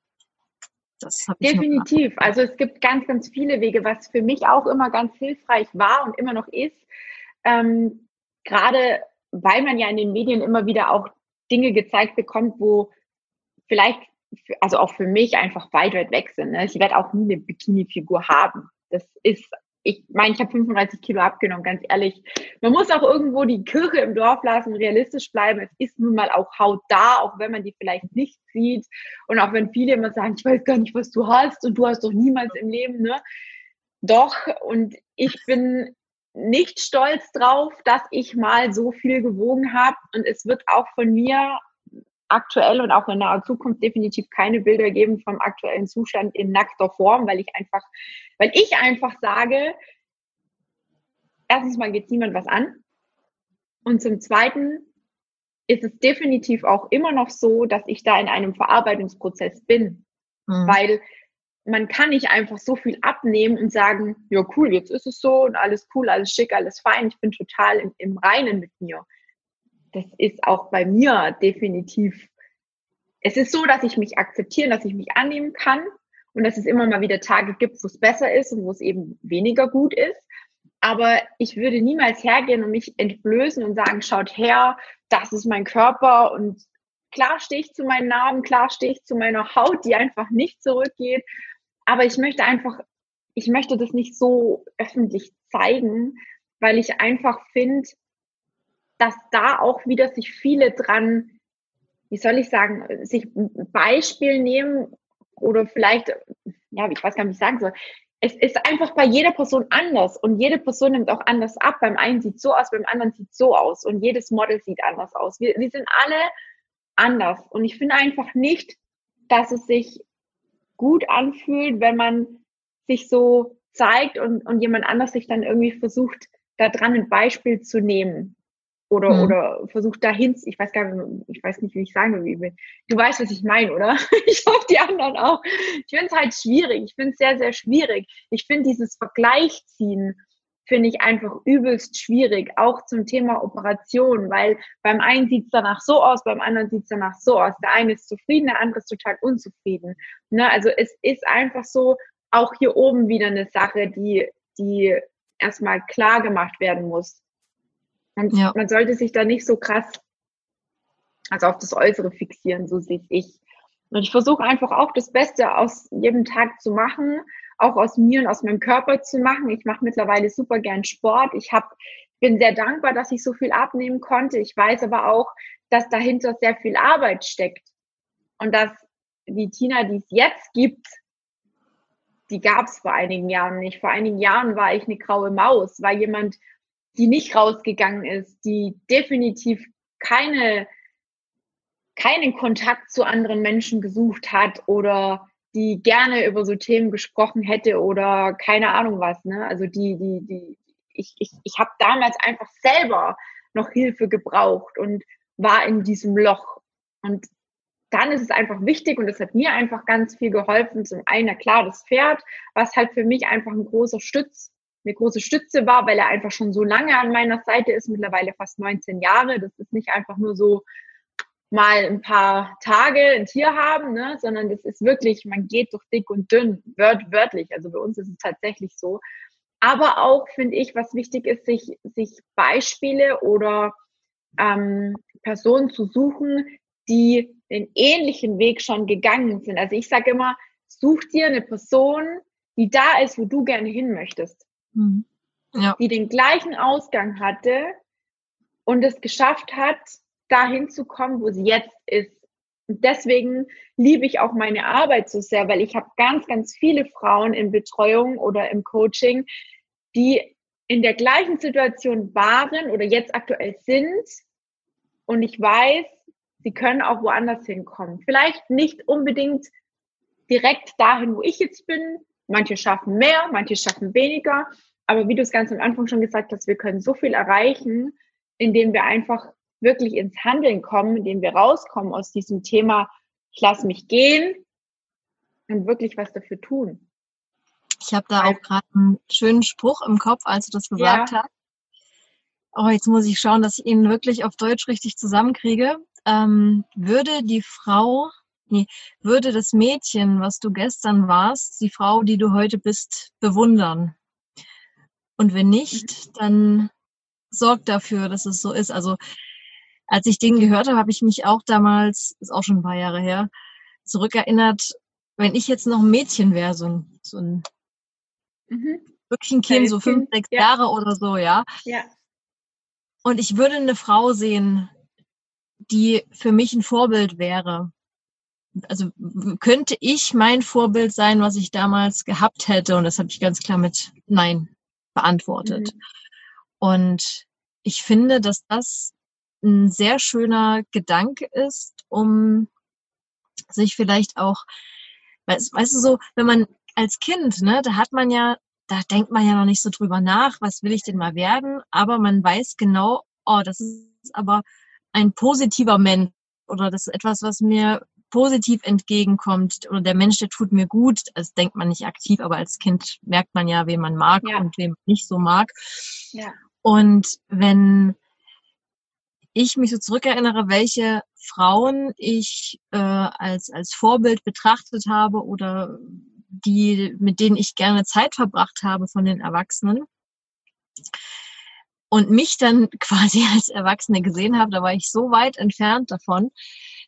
Das ich Definitiv. Also es gibt ganz, ganz viele Wege, was für mich auch immer ganz hilfreich war und immer noch ist. Ähm, gerade weil man ja in den Medien immer wieder auch Dinge gezeigt bekommt, wo vielleicht, also auch für mich einfach weit, weit weg sind. Ne? Ich werde auch nie eine Bikini-Figur haben. Das ist, ich meine, ich habe 35 Kilo abgenommen, ganz ehrlich. Man muss auch irgendwo die Kirche im Dorf lassen, realistisch bleiben. Es ist nun mal auch Haut da, auch wenn man die vielleicht nicht sieht. Und auch wenn viele immer sagen, ich weiß gar nicht, was du hast und du hast doch niemals im Leben, ne? Doch, und ich bin nicht stolz drauf, dass ich mal so viel gewogen habe. Und es wird auch von mir aktuell und auch in naher Zukunft definitiv keine Bilder geben vom aktuellen Zustand in nackter Form, weil ich einfach, weil ich einfach sage, erstens mal geht niemand was an. Und zum Zweiten ist es definitiv auch immer noch so, dass ich da in einem Verarbeitungsprozess bin. Mhm. Weil man kann nicht einfach so viel abnehmen und sagen, ja cool, jetzt ist es so und alles cool, alles schick, alles fein, ich bin total im, im Reinen mit mir. Das ist auch bei mir definitiv. Es ist so, dass ich mich akzeptieren, dass ich mich annehmen kann und dass es immer mal wieder Tage gibt, wo es besser ist und wo es eben weniger gut ist. Aber ich würde niemals hergehen und mich entblößen und sagen, schaut her, das ist mein Körper und klar stehe ich zu meinen Narben, klar stehe ich zu meiner Haut, die einfach nicht zurückgeht aber ich möchte einfach, ich möchte das nicht so öffentlich zeigen, weil ich einfach finde, dass da auch wieder sich viele dran, wie soll ich sagen, sich ein Beispiel nehmen oder vielleicht, ja, ich weiß gar nicht, wie ich sagen soll. Es ist einfach bei jeder Person anders und jede Person nimmt auch anders ab. Beim einen sieht so aus, beim anderen sieht so aus und jedes Model sieht anders aus. Wir, wir sind alle anders und ich finde einfach nicht, dass es sich gut anfühlt, wenn man sich so zeigt und, und jemand anders sich dann irgendwie versucht, da dran ein Beispiel zu nehmen. Oder, mhm. oder versucht dahin, ich weiß gar nicht, ich weiß nicht, wie ich sagen will. Du weißt, was ich meine, oder? Ich hoffe, die anderen auch. Ich finde es halt schwierig. Ich finde es sehr, sehr schwierig. Ich finde dieses Vergleichziehen finde ich einfach übelst schwierig, auch zum Thema Operation, weil beim einen sieht es danach so aus, beim anderen sieht es danach so aus. Der eine ist zufrieden, der andere ist total unzufrieden. Ne? Also es ist einfach so, auch hier oben wieder eine Sache, die, die erstmal klar gemacht werden muss. Und ja. man sollte sich da nicht so krass also auf das Äußere fixieren, so sehe ich. Und ich versuche einfach auch das Beste aus jedem Tag zu machen, auch aus mir und aus meinem Körper zu machen. Ich mache mittlerweile super gern Sport. Ich hab, bin sehr dankbar, dass ich so viel abnehmen konnte. Ich weiß aber auch, dass dahinter sehr viel Arbeit steckt. Und dass die Tina, die es jetzt gibt, die gab es vor einigen Jahren nicht. Vor einigen Jahren war ich eine graue Maus, war jemand, die nicht rausgegangen ist, die definitiv keine, keinen Kontakt zu anderen Menschen gesucht hat oder die gerne über so Themen gesprochen hätte oder keine Ahnung was. Ne? Also die, die, die, ich, ich, ich habe damals einfach selber noch Hilfe gebraucht und war in diesem Loch. Und dann ist es einfach wichtig und es hat mir einfach ganz viel geholfen. Zum einen, na klar, das Pferd, was halt für mich einfach ein großer Stütz, eine große Stütze war, weil er einfach schon so lange an meiner Seite ist, mittlerweile fast 19 Jahre. Das ist nicht einfach nur so, mal ein paar Tage ein Tier haben, ne? sondern das ist wirklich, man geht durch dick und dünn, wört, wörtlich. Also bei uns ist es tatsächlich so. Aber auch finde ich, was wichtig ist, sich, sich Beispiele oder ähm, Personen zu suchen, die den ähnlichen Weg schon gegangen sind. Also ich sage immer, such dir eine Person, die da ist, wo du gerne hin möchtest. Mhm. Ja. Die den gleichen Ausgang hatte und es geschafft hat, dahin zu kommen, wo sie jetzt ist. Und deswegen liebe ich auch meine Arbeit so sehr, weil ich habe ganz, ganz viele Frauen in Betreuung oder im Coaching, die in der gleichen Situation waren oder jetzt aktuell sind und ich weiß, sie können auch woanders hinkommen. Vielleicht nicht unbedingt direkt dahin, wo ich jetzt bin. Manche schaffen mehr, manche schaffen weniger. Aber wie du es ganz am Anfang schon gesagt hast, wir können so viel erreichen, indem wir einfach wirklich ins Handeln kommen, indem wir rauskommen aus diesem Thema, ich lasse mich gehen und wirklich was dafür tun. Ich habe da auch gerade einen schönen Spruch im Kopf, als du das gesagt ja. hast. Oh, jetzt muss ich schauen, dass ich ihn wirklich auf Deutsch richtig zusammenkriege. Ähm, würde die Frau, nee, würde das Mädchen, was du gestern warst, die Frau, die du heute bist, bewundern? Und wenn nicht, dann sorg dafür, dass es so ist. Also als ich den gehört habe, habe ich mich auch damals, ist auch schon ein paar Jahre her, zurückerinnert, wenn ich jetzt noch ein Mädchen wäre, so ein, so ein mhm. wirklich ein Kind, so fünf, sechs ja. Jahre oder so, ja. Ja. Und ich würde eine Frau sehen, die für mich ein Vorbild wäre. Also könnte ich mein Vorbild sein, was ich damals gehabt hätte? Und das habe ich ganz klar mit Nein beantwortet. Mhm. Und ich finde, dass das ein sehr schöner Gedanke ist, um sich vielleicht auch, weißt, weißt du so, wenn man als Kind, ne, da hat man ja, da denkt man ja noch nicht so drüber nach, was will ich denn mal werden, aber man weiß genau, oh, das ist aber ein positiver Mensch oder das ist etwas, was mir positiv entgegenkommt oder der Mensch, der tut mir gut, das denkt man nicht aktiv, aber als Kind merkt man ja, wen man mag ja. und wen man nicht so mag. Ja. Und wenn ich mich so zurückerinnere, welche Frauen ich äh, als, als Vorbild betrachtet habe oder die, mit denen ich gerne Zeit verbracht habe von den Erwachsenen, und mich dann quasi als Erwachsene gesehen habe, da war ich so weit entfernt davon,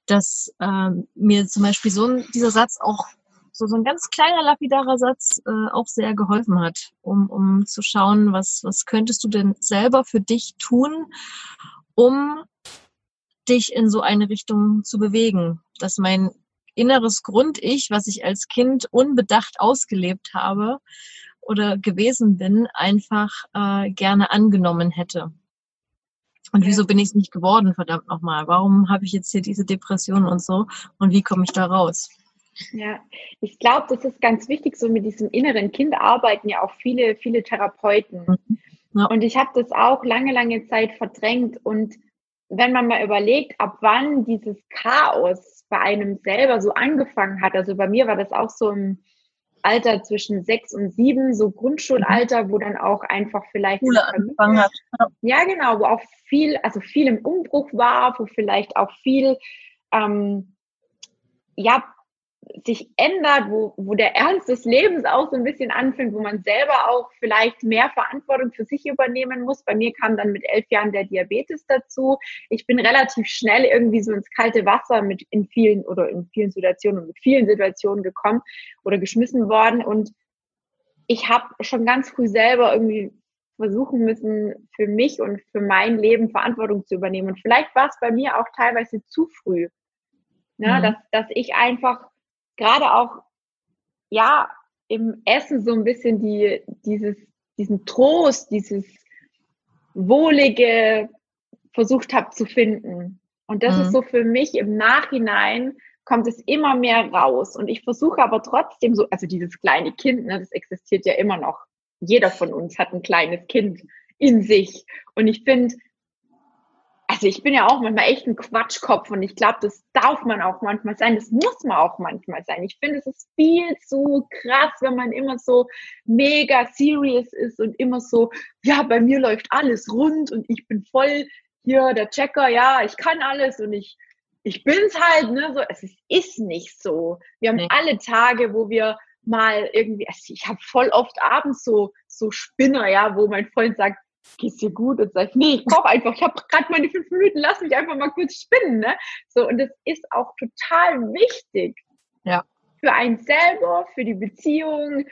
dass ähm, mir zum Beispiel so ein, dieser Satz auch so, so ein ganz kleiner lapidarer Satz äh, auch sehr geholfen hat, um, um zu schauen, was, was könntest du denn selber für dich tun, um dich in so eine Richtung zu bewegen, dass mein inneres Grund-Ich, was ich als Kind unbedacht ausgelebt habe, oder gewesen bin, einfach äh, gerne angenommen hätte. Und wieso bin ich es nicht geworden, verdammt nochmal? Warum habe ich jetzt hier diese Depression und so? Und wie komme ich da raus? Ja, ich glaube, das ist ganz wichtig. So mit diesem inneren Kind arbeiten ja auch viele, viele Therapeuten. Mhm. Ja. Und ich habe das auch lange, lange Zeit verdrängt. Und wenn man mal überlegt, ab wann dieses Chaos bei einem selber so angefangen hat, also bei mir war das auch so im Alter zwischen sechs und sieben, so Grundschulalter, wo dann auch einfach vielleicht Schule angefangen hat. Ja, genau, wo auch viel, also viel im Umbruch war, wo vielleicht auch viel ähm, ja sich ändert, wo, wo der Ernst des Lebens auch so ein bisschen anfängt, wo man selber auch vielleicht mehr Verantwortung für sich übernehmen muss. Bei mir kam dann mit elf Jahren der Diabetes dazu. Ich bin relativ schnell irgendwie so ins kalte Wasser mit in vielen oder in vielen Situationen und mit vielen Situationen gekommen oder geschmissen worden. Und ich habe schon ganz früh selber irgendwie versuchen müssen, für mich und für mein Leben Verantwortung zu übernehmen. Und vielleicht war es bei mir auch teilweise zu früh. Ne, mhm. dass, dass ich einfach gerade auch, ja, im Essen so ein bisschen die, dieses, diesen Trost, dieses Wohlige versucht habe zu finden. Und das mhm. ist so für mich im Nachhinein kommt es immer mehr raus. Und ich versuche aber trotzdem so, also dieses kleine Kind, ne, das existiert ja immer noch. Jeder von uns hat ein kleines Kind in sich. Und ich finde, also ich bin ja auch manchmal echt ein Quatschkopf und ich glaube, das darf man auch manchmal sein, das muss man auch manchmal sein. Ich finde, es ist viel zu krass, wenn man immer so mega serious ist und immer so, ja, bei mir läuft alles rund und ich bin voll hier der Checker, ja, ich kann alles und ich ich bin's halt, ne, so, es ist, nicht so. Wir haben nee. alle Tage, wo wir mal irgendwie, also ich habe voll oft abends so so Spinner, ja, wo mein Freund sagt, geht's dir gut? Und sag ich, nee, ich brauche einfach, ich habe gerade meine fünf Minuten, lass mich einfach mal kurz spinnen. Ne? So, und das ist auch total wichtig. Ja. Für einen selber, für die Beziehung,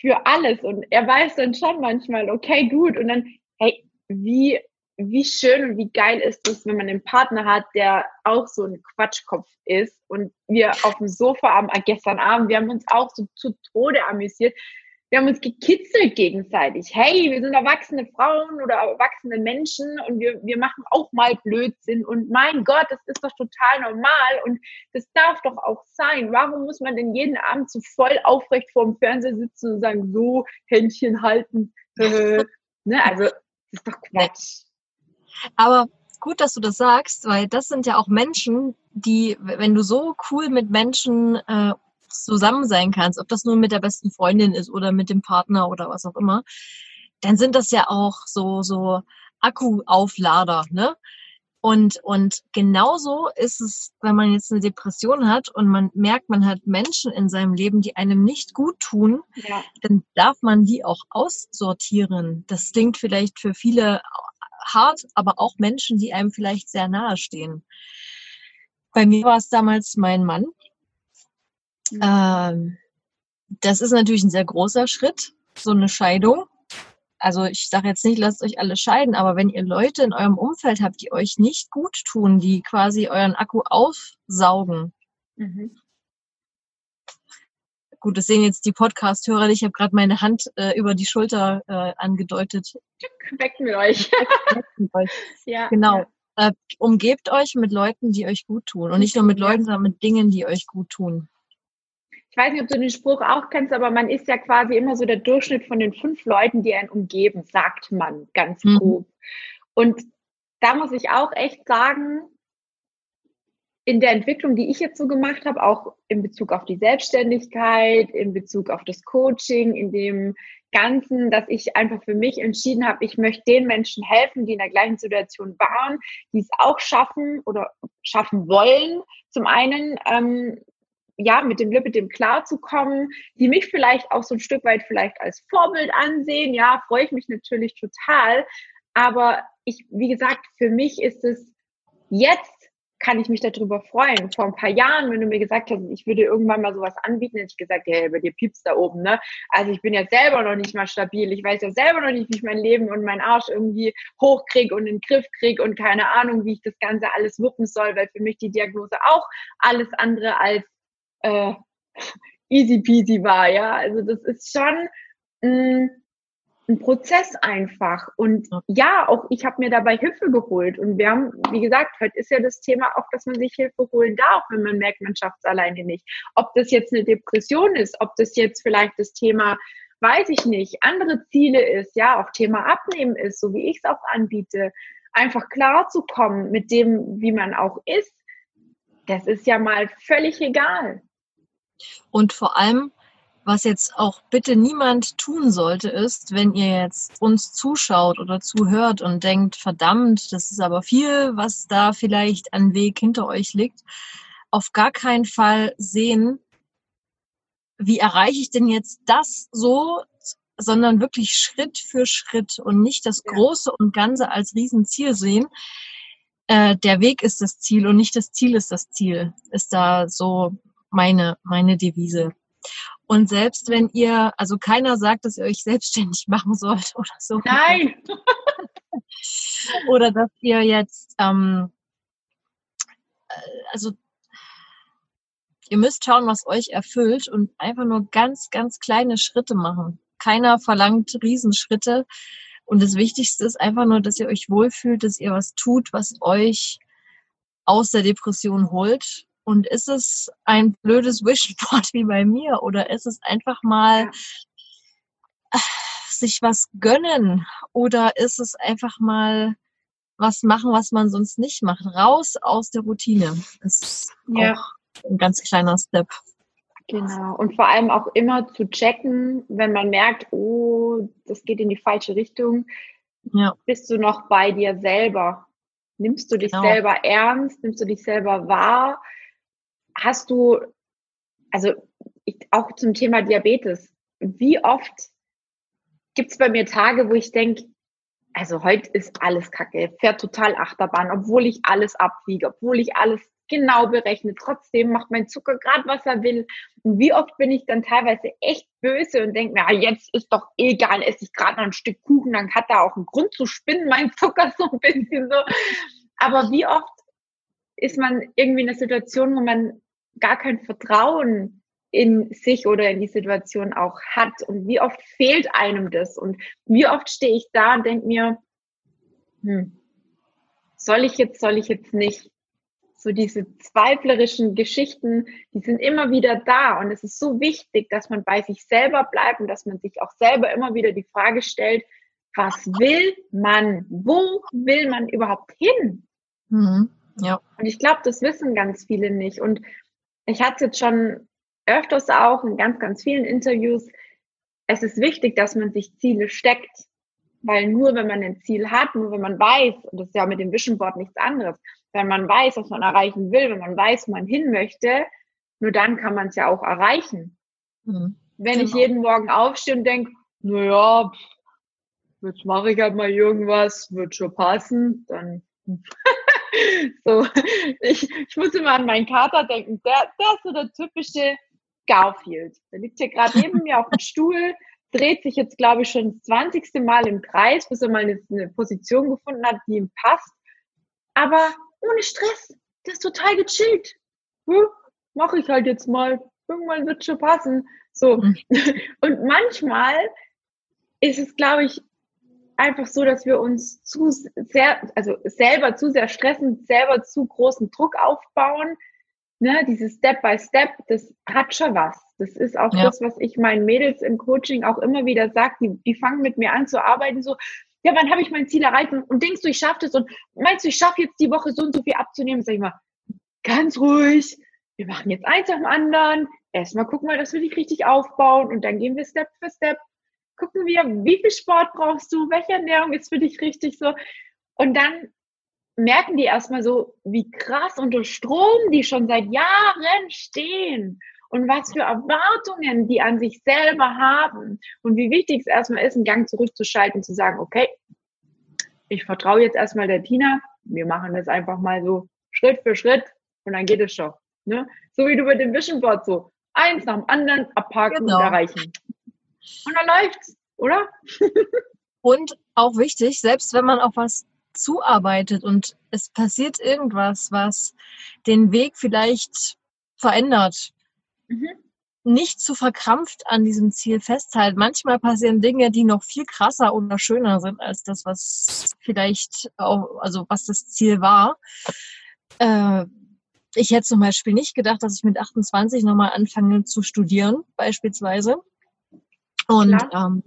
für alles. Und er weiß dann schon manchmal, okay, gut. Und dann, hey, wie, wie schön und wie geil ist es, wenn man einen Partner hat, der auch so ein Quatschkopf ist und wir auf dem Sofa am, gestern Abend, wir haben uns auch so zu Tode amüsiert wir haben uns gekitzelt gegenseitig. Hey, wir sind erwachsene Frauen oder erwachsene Menschen und wir, wir machen auch mal Blödsinn. Und mein Gott, das ist doch total normal und das darf doch auch sein. Warum muss man denn jeden Abend so voll aufrecht vor dem Fernseher sitzen und sagen, so, Händchen halten? ne? Also, das ist doch Quatsch. Aber gut, dass du das sagst, weil das sind ja auch Menschen, die, wenn du so cool mit Menschen äh, zusammen sein kannst, ob das nur mit der besten Freundin ist oder mit dem Partner oder was auch immer, dann sind das ja auch so, so Akkuauflader, ne? Und, und genauso ist es, wenn man jetzt eine Depression hat und man merkt, man hat Menschen in seinem Leben, die einem nicht gut tun, ja. dann darf man die auch aussortieren. Das klingt vielleicht für viele hart, aber auch Menschen, die einem vielleicht sehr nahe stehen. Bei mir war es damals mein Mann, Mhm. Ähm, das ist natürlich ein sehr großer Schritt, so eine Scheidung. Also ich sage jetzt nicht, lasst euch alle scheiden, aber wenn ihr Leute in eurem Umfeld habt, die euch nicht gut tun, die quasi euren Akku aufsaugen. Mhm. Gut, das sehen jetzt die Podcast-Hörer. Ich habe gerade meine Hand äh, über die Schulter äh, angedeutet. Weg mit euch. mit euch. ja, genau. Ja. Äh, umgebt euch mit Leuten, die euch gut tun. Und nicht nur mit Leuten, sondern mit Dingen, die euch gut tun ich weiß nicht, ob du den Spruch auch kennst, aber man ist ja quasi immer so der Durchschnitt von den fünf Leuten, die einen umgeben, sagt man ganz mhm. grob. Und da muss ich auch echt sagen, in der Entwicklung, die ich jetzt so gemacht habe, auch in Bezug auf die Selbstständigkeit, in Bezug auf das Coaching, in dem Ganzen, dass ich einfach für mich entschieden habe, ich möchte den Menschen helfen, die in der gleichen Situation waren, die es auch schaffen oder schaffen wollen. Zum einen ähm, ja, mit dem mit dem klarzukommen, die mich vielleicht auch so ein Stück weit vielleicht als Vorbild ansehen. Ja, freue ich mich natürlich total. Aber ich, wie gesagt, für mich ist es jetzt kann ich mich darüber freuen. Vor ein paar Jahren, wenn du mir gesagt hast, ich würde irgendwann mal sowas anbieten, hätte ich gesagt, hey, bei dir piepst da oben, ne? Also ich bin ja selber noch nicht mal stabil. Ich weiß ja selber noch nicht, wie ich mein Leben und meinen Arsch irgendwie hochkriege und in den Griff kriege und keine Ahnung, wie ich das Ganze alles wuppen soll, weil für mich die Diagnose auch alles andere als äh, easy peasy war, ja. Also das ist schon mh, ein Prozess einfach. Und ja, auch ich habe mir dabei Hilfe geholt. Und wir haben, wie gesagt, heute ist ja das Thema auch, dass man sich Hilfe holen darf, wenn man merkt, man schafft es alleine nicht. Ob das jetzt eine Depression ist, ob das jetzt vielleicht das Thema, weiß ich nicht, andere Ziele ist, ja, auch Thema Abnehmen ist, so wie ich es auch anbiete, einfach klar zu kommen mit dem, wie man auch ist. Das ist ja mal völlig egal. Und vor allem, was jetzt auch bitte niemand tun sollte, ist, wenn ihr jetzt uns zuschaut oder zuhört und denkt, verdammt, das ist aber viel, was da vielleicht an Weg hinter euch liegt, auf gar keinen Fall sehen, wie erreiche ich denn jetzt das so, sondern wirklich Schritt für Schritt und nicht das Große und Ganze als Riesenziel sehen. Äh, der Weg ist das Ziel und nicht das Ziel ist das Ziel, ist da so meine, meine Devise. Und selbst wenn ihr, also keiner sagt, dass ihr euch selbstständig machen sollt oder so. Nein! oder dass ihr jetzt, ähm, äh, also ihr müsst schauen, was euch erfüllt und einfach nur ganz, ganz kleine Schritte machen. Keiner verlangt Riesenschritte. Und das Wichtigste ist einfach nur, dass ihr euch wohlfühlt, dass ihr was tut, was euch aus der Depression holt und ist es ein blödes Wishboard wie bei mir oder ist es einfach mal ja. sich was gönnen oder ist es einfach mal was machen, was man sonst nicht macht? Raus aus der Routine. Das ist ja. auch ein ganz kleiner Step. Genau. Und vor allem auch immer zu checken, wenn man merkt, oh, das geht in die falsche Richtung, ja. bist du noch bei dir selber? Nimmst du dich genau. selber ernst? Nimmst du dich selber wahr? Hast du, also ich, auch zum Thema Diabetes, wie oft gibt es bei mir Tage, wo ich denke, also heute ist alles kacke, fährt total Achterbahn, obwohl ich alles abwiege, obwohl ich alles genau berechne. Trotzdem macht mein Zucker gerade, was er will. Und wie oft bin ich dann teilweise echt böse und denke mir, ja, jetzt ist doch egal, esse ich gerade noch ein Stück Kuchen, dann hat er auch einen Grund zu spinnen, mein Zucker so ein bisschen so. Aber wie oft ist man irgendwie in einer Situation, wo man gar kein Vertrauen in sich oder in die Situation auch hat und wie oft fehlt einem das und wie oft stehe ich da und denke mir, hm, soll ich jetzt, soll ich jetzt nicht? So diese zweiflerischen Geschichten, die sind immer wieder da und es ist so wichtig, dass man bei sich selber bleibt und dass man sich auch selber immer wieder die Frage stellt, was will man? Wo will man überhaupt hin? Mhm. Ja. Und ich glaube, das wissen ganz viele nicht. Und ich hatte es jetzt schon öfters auch in ganz, ganz vielen Interviews. Es ist wichtig, dass man sich Ziele steckt. Weil nur wenn man ein Ziel hat, nur wenn man weiß, und das ist ja mit dem Vision Board nichts anderes, wenn man weiß, was man erreichen will, wenn man weiß, wo man hin möchte, nur dann kann man es ja auch erreichen. Mhm. Wenn genau. ich jeden Morgen aufstehe und denke, naja, jetzt mache ich halt mal irgendwas, wird schon passen, dann so, ich, ich muss immer an meinen Kater denken, der, der ist so der typische Garfield. Der liegt hier gerade neben mir auf dem Stuhl, dreht sich jetzt, glaube ich, schon das 20. Mal im Kreis, bis er mal eine, eine Position gefunden hat, die ihm passt. Aber ohne Stress. Der ist total gechillt. Hm, Mache ich halt jetzt mal. Irgendwann wird schon passen. So. Mhm. Und manchmal ist es, glaube ich, einfach so, dass wir uns zu sehr, also selber zu sehr stressen, selber zu großen Druck aufbauen. Ne, dieses Step by Step, das hat schon was. Das ist auch ja. das, was ich meinen Mädels im Coaching auch immer wieder sage. Die, die fangen mit mir an zu arbeiten, so, ja, wann habe ich mein Ziel erreicht? Und denkst du, ich schaffe das? Und meinst du, ich schaffe jetzt die Woche so und so viel abzunehmen? Sag ich mal, ganz ruhig. Wir machen jetzt eins auf dem anderen. Erstmal gucken wir, dass wir dich richtig aufbauen und dann gehen wir Step für Step gucken wir, wie viel Sport brauchst du, welche Ernährung ist für dich richtig so. Und dann merken die erstmal so, wie krass unter Strom die schon seit Jahren stehen und was für Erwartungen die an sich selber haben und wie wichtig es erstmal ist, einen Gang zurückzuschalten und zu sagen, okay, ich vertraue jetzt erstmal der Tina, wir machen das einfach mal so Schritt für Schritt und dann geht es schon. Ne? So wie du mit dem Vision Board so eins nach dem anderen abhaken genau. und erreichen. Und dann läuft's, oder? und auch wichtig, selbst wenn man auf was zuarbeitet und es passiert irgendwas, was den Weg vielleicht verändert, mhm. nicht zu verkrampft an diesem Ziel festhalten. Manchmal passieren Dinge, die noch viel krasser oder schöner sind als das, was vielleicht auch, also was das Ziel war. Äh, ich hätte zum Beispiel nicht gedacht, dass ich mit 28 nochmal anfange zu studieren, beispielsweise. Und ähm,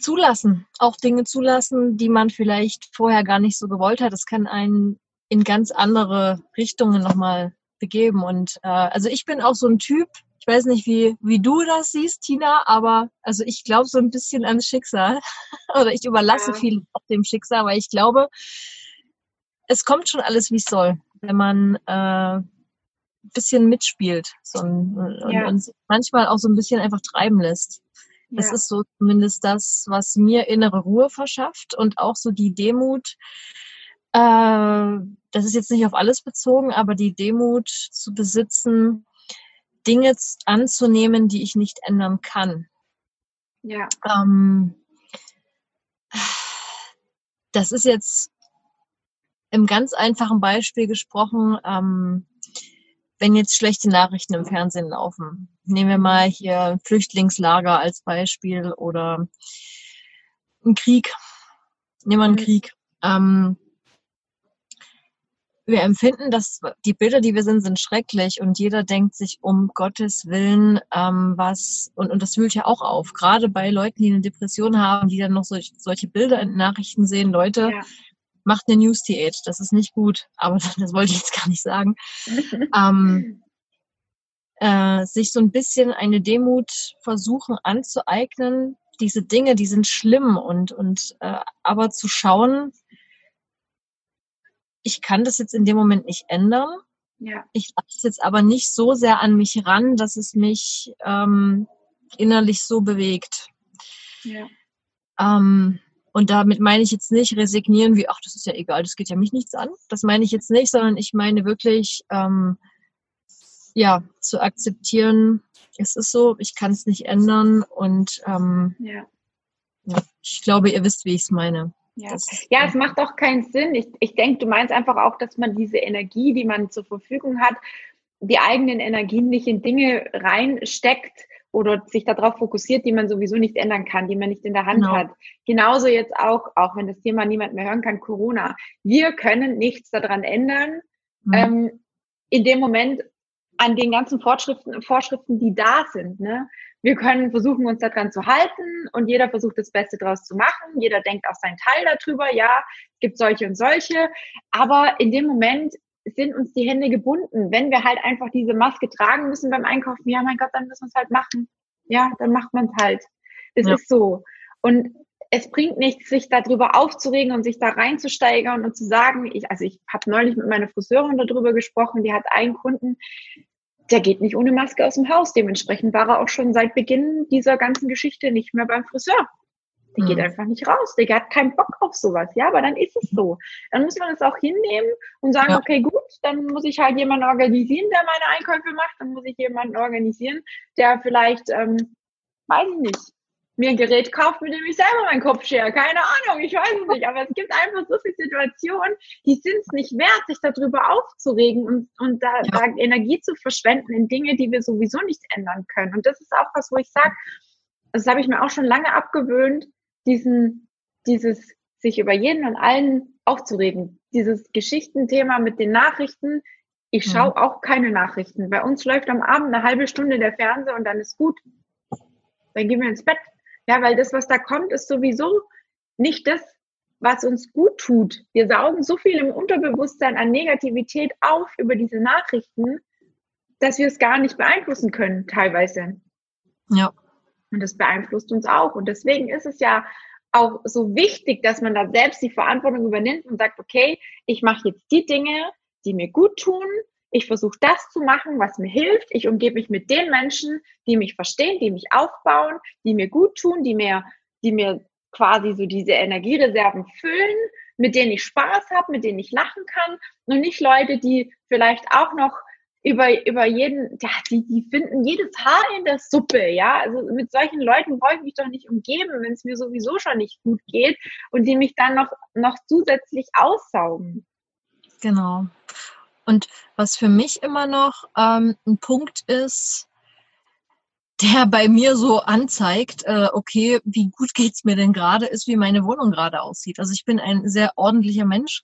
zulassen, auch Dinge zulassen, die man vielleicht vorher gar nicht so gewollt hat. Das kann einen in ganz andere Richtungen nochmal begeben. Und äh, also ich bin auch so ein Typ, ich weiß nicht, wie, wie du das siehst, Tina, aber also ich glaube so ein bisschen ans Schicksal. Oder ich überlasse ja. viel auf dem Schicksal, weil ich glaube, es kommt schon alles, wie es soll. Wenn man äh, bisschen mitspielt so ein, und, ja. und, manchmal auch so ein bisschen einfach treiben lässt. Das ja. ist so zumindest das, was mir innere Ruhe verschafft und auch so die Demut. Äh, das ist jetzt nicht auf alles bezogen, aber die Demut zu besitzen, Dinge anzunehmen, die ich nicht ändern kann. Ja. Ähm, das ist jetzt im ganz einfachen Beispiel gesprochen. Ähm, wenn jetzt schlechte Nachrichten im Fernsehen laufen, nehmen wir mal hier Flüchtlingslager als Beispiel oder ein Krieg, nehmen wir einen mhm. Krieg. Ähm, wir empfinden, dass die Bilder, die wir sehen, sind schrecklich und jeder denkt sich um Gottes Willen ähm, was und, und das wühlt ja auch auf. Gerade bei Leuten, die eine Depression haben, die dann noch solch, solche Bilder in Nachrichten sehen, Leute, ja macht eine News-Diät. Das ist nicht gut, aber das wollte ich jetzt gar nicht sagen. ähm, äh, sich so ein bisschen eine Demut versuchen anzueignen. Diese Dinge, die sind schlimm und, und äh, aber zu schauen, ich kann das jetzt in dem Moment nicht ändern. Ja. Ich lasse es jetzt aber nicht so sehr an mich ran, dass es mich ähm, innerlich so bewegt. Ja. Ähm, und damit meine ich jetzt nicht resignieren wie, ach, das ist ja egal, das geht ja mich nichts an. Das meine ich jetzt nicht, sondern ich meine wirklich, ähm, ja, zu akzeptieren, es ist so, ich kann es nicht ändern und ähm, ja. ich glaube, ihr wisst, wie ich es meine. Ja. Das, ja, es macht auch keinen Sinn. Ich, ich denke, du meinst einfach auch, dass man diese Energie, die man zur Verfügung hat, die eigenen Energien nicht in Dinge reinsteckt oder sich darauf fokussiert, die man sowieso nicht ändern kann, die man nicht in der Hand genau. hat. Genauso jetzt auch, auch wenn das Thema niemand mehr hören kann, Corona. Wir können nichts daran ändern. Mhm. Ähm, in dem Moment an den ganzen Vorschriften, Vorschriften, die da sind. Ne? Wir können versuchen, uns daran zu halten und jeder versucht, das Beste draus zu machen. Jeder denkt auch seinen Teil darüber. Ja, es gibt solche und solche. Aber in dem Moment sind uns die Hände gebunden. Wenn wir halt einfach diese Maske tragen müssen beim Einkaufen, ja, mein Gott, dann müssen wir es halt machen. Ja, dann macht man es halt. Es ja. ist so. Und es bringt nichts, sich darüber aufzuregen und sich da reinzusteigern und zu sagen, ich, also ich habe neulich mit meiner Friseurin darüber gesprochen, die hat einen Kunden, der geht nicht ohne Maske aus dem Haus. Dementsprechend war er auch schon seit Beginn dieser ganzen Geschichte nicht mehr beim Friseur. Der mhm. geht einfach nicht raus. Der hat keinen Bock auf sowas. Ja, aber dann ist es so. Dann muss man es auch hinnehmen und sagen, ja. okay, gut, dann muss ich halt jemanden organisieren, der meine Einkäufe macht. Dann muss ich jemanden organisieren, der vielleicht, ähm, weiß ich nicht, mir ein Gerät kauft, mit dem ich selber meinen Kopf schere. Keine Ahnung, ich weiß es nicht. Aber es gibt einfach so viele Situationen, die sind es nicht wert, sich darüber aufzuregen und, und da, ja. da Energie zu verschwenden in Dinge, die wir sowieso nicht ändern können. Und das ist auch was, wo ich sage, das habe ich mir auch schon lange abgewöhnt, diesen, dieses sich über jeden und allen aufzuregen. Dieses Geschichtenthema mit den Nachrichten. Ich schaue mhm. auch keine Nachrichten. Bei uns läuft am Abend eine halbe Stunde der Fernseher und dann ist gut. Dann gehen wir ins Bett. Ja, weil das, was da kommt, ist sowieso nicht das, was uns gut tut. Wir saugen so viel im Unterbewusstsein an Negativität auf über diese Nachrichten, dass wir es gar nicht beeinflussen können, teilweise. Ja. Und das beeinflusst uns auch. Und deswegen ist es ja auch so wichtig, dass man da selbst die Verantwortung übernimmt und sagt, okay, ich mache jetzt die Dinge, die mir gut tun, ich versuche das zu machen, was mir hilft. Ich umgebe mich mit den Menschen, die mich verstehen, die mich aufbauen, die mir gut tun, die mir, die mir quasi so diese Energiereserven füllen, mit denen ich Spaß habe, mit denen ich lachen kann und nicht Leute, die vielleicht auch noch über, über jeden, ja, die, die finden jedes Haar in der Suppe, ja. Also mit solchen Leuten brauche ich mich doch nicht umgeben, wenn es mir sowieso schon nicht gut geht und die mich dann noch, noch zusätzlich aussaugen. Genau. Und was für mich immer noch ähm, ein Punkt ist, der bei mir so anzeigt, äh, okay, wie gut geht's mir denn gerade, ist, wie meine Wohnung gerade aussieht. Also ich bin ein sehr ordentlicher Mensch.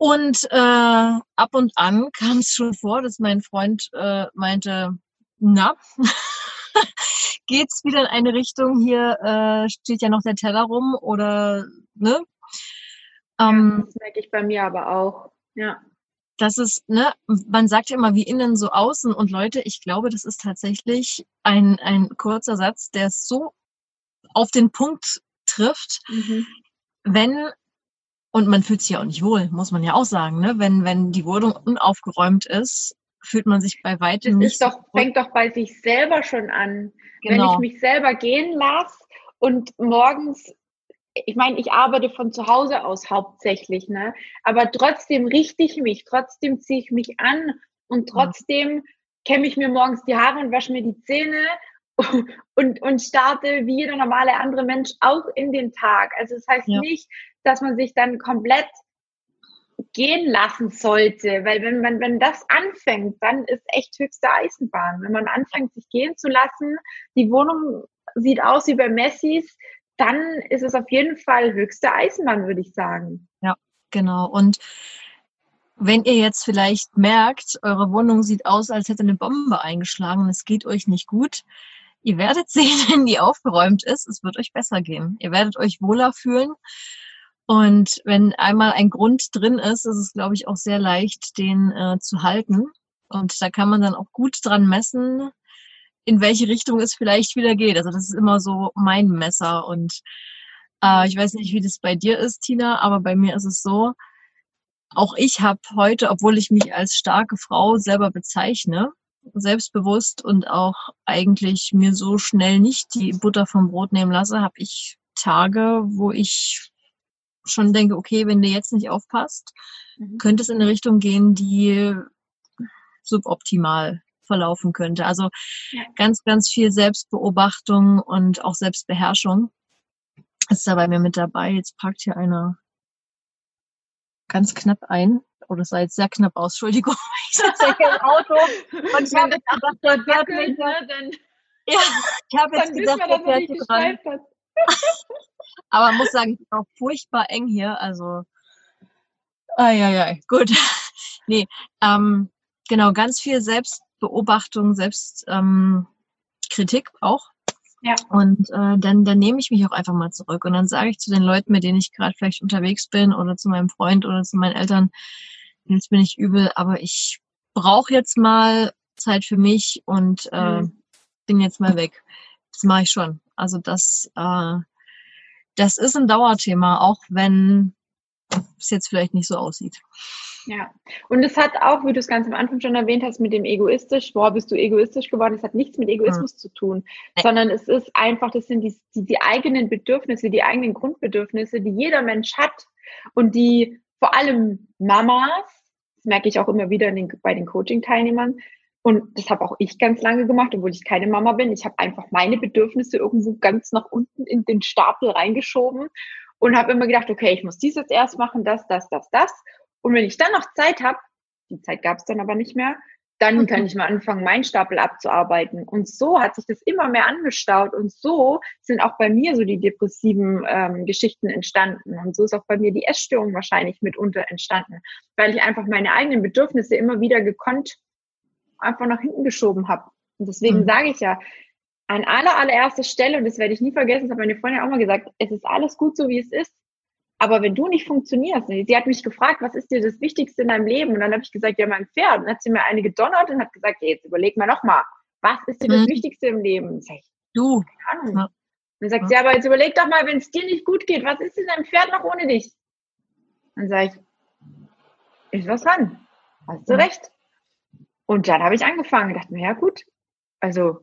Und äh, ab und an kam es schon vor, dass mein Freund äh, meinte, na, geht's wieder in eine Richtung, hier äh, steht ja noch der Teller rum oder ne? Ähm, ja, das merke ich bei mir aber auch, ja das ist, ne, man sagt ja immer wie innen so außen und Leute, ich glaube, das ist tatsächlich ein, ein kurzer Satz, der es so auf den Punkt trifft, mhm. wenn, und man fühlt sich ja auch nicht wohl, muss man ja auch sagen, ne, wenn, wenn die Wohnung unaufgeräumt ist, fühlt man sich bei weitem das nicht. Doch, fängt doch bei sich selber schon an. Genau. Wenn ich mich selber gehen lasse und morgens ich meine, ich arbeite von zu Hause aus hauptsächlich, ne? Aber trotzdem richte ich mich, trotzdem ziehe ich mich an und trotzdem kämme ich mir morgens die Haare und wasche mir die Zähne und, und starte wie jeder normale andere Mensch auch in den Tag. Also das heißt ja. nicht, dass man sich dann komplett gehen lassen sollte, weil wenn man, wenn das anfängt, dann ist echt höchste Eisenbahn. Wenn man anfängt, sich gehen zu lassen, die Wohnung sieht aus wie bei Messis, dann ist es auf jeden Fall höchste Eisenbahn, würde ich sagen. Ja, genau. Und wenn ihr jetzt vielleicht merkt, eure Wohnung sieht aus, als hätte eine Bombe eingeschlagen und es geht euch nicht gut, ihr werdet sehen, wenn die aufgeräumt ist, es wird euch besser gehen. Ihr werdet euch wohler fühlen. Und wenn einmal ein Grund drin ist, ist es, glaube ich, auch sehr leicht, den äh, zu halten. Und da kann man dann auch gut dran messen, in welche Richtung es vielleicht wieder geht. Also das ist immer so mein Messer. Und äh, ich weiß nicht, wie das bei dir ist, Tina, aber bei mir ist es so, auch ich habe heute, obwohl ich mich als starke Frau selber bezeichne, selbstbewusst und auch eigentlich mir so schnell nicht die Butter vom Brot nehmen lasse, habe ich Tage, wo ich schon denke, okay, wenn du jetzt nicht aufpasst, mhm. könnte es in eine Richtung gehen, die suboptimal verlaufen könnte. Also ja. ganz, ganz viel Selbstbeobachtung und auch Selbstbeherrschung ist da bei mir mit dabei. Jetzt packt hier einer ganz knapp ein. Oh, das sah jetzt sehr knapp aus, Entschuldigung. Ich sitze hier im Auto und ich habe jetzt gedacht, der fährt mit. Ne, ja, ich habe jetzt gedacht, der fährt hier dran. Aber muss sagen, es ist auch furchtbar eng hier. Also, ai, gut. nee, ähm, genau, ganz viel Selbstbeobachtung, Selbstkritik ähm, auch. Ja. Und äh, dann, dann nehme ich mich auch einfach mal zurück und dann sage ich zu den Leuten, mit denen ich gerade vielleicht unterwegs bin oder zu meinem Freund oder zu meinen Eltern, jetzt bin ich übel, aber ich brauche jetzt mal Zeit für mich und äh, mhm. bin jetzt mal weg. Das mache ich schon. Also das, äh, das ist ein Dauerthema, auch wenn es jetzt vielleicht nicht so aussieht. Ja, und es hat auch, wie du es ganz am Anfang schon erwähnt hast, mit dem egoistisch, boah, bist du egoistisch geworden, es hat nichts mit Egoismus mhm. zu tun, nee. sondern es ist einfach, das sind die, die, die eigenen Bedürfnisse, die eigenen Grundbedürfnisse, die jeder Mensch hat und die vor allem Mamas, das merke ich auch immer wieder den, bei den Coaching-Teilnehmern, und das habe auch ich ganz lange gemacht, obwohl ich keine Mama bin. Ich habe einfach meine Bedürfnisse irgendwo ganz nach unten in den Stapel reingeschoben und habe immer gedacht, okay, ich muss dies jetzt erst machen, das, das, das, das. Und wenn ich dann noch Zeit habe, die Zeit gab es dann aber nicht mehr, dann kann ich mal anfangen, meinen Stapel abzuarbeiten. Und so hat sich das immer mehr angestaut. Und so sind auch bei mir so die depressiven ähm, Geschichten entstanden. Und so ist auch bei mir die Essstörung wahrscheinlich mitunter entstanden, weil ich einfach meine eigenen Bedürfnisse immer wieder gekonnt einfach nach hinten geschoben habe. Und deswegen mhm. sage ich ja, an aller, allererster Stelle, und das werde ich nie vergessen, das hat meine Freundin auch mal gesagt, es ist alles gut so, wie es ist. Aber wenn du nicht funktionierst, sie hat mich gefragt, was ist dir das Wichtigste in deinem Leben? Und dann habe ich gesagt, ja, mein Pferd. Und dann hat sie mir eine gedonnert und hat gesagt, jetzt überleg mal nochmal, was ist dir das mhm. Wichtigste im Leben? Sag ich, du. Keine Ahnung. Ja. Und dann sagt ja. sie, aber jetzt überleg doch mal, wenn es dir nicht gut geht, was ist denn dein Pferd noch ohne dich? Dann sage ich, ist was dran. Hast du ja. recht. Und dann habe ich angefangen, dachte mir, ja gut, also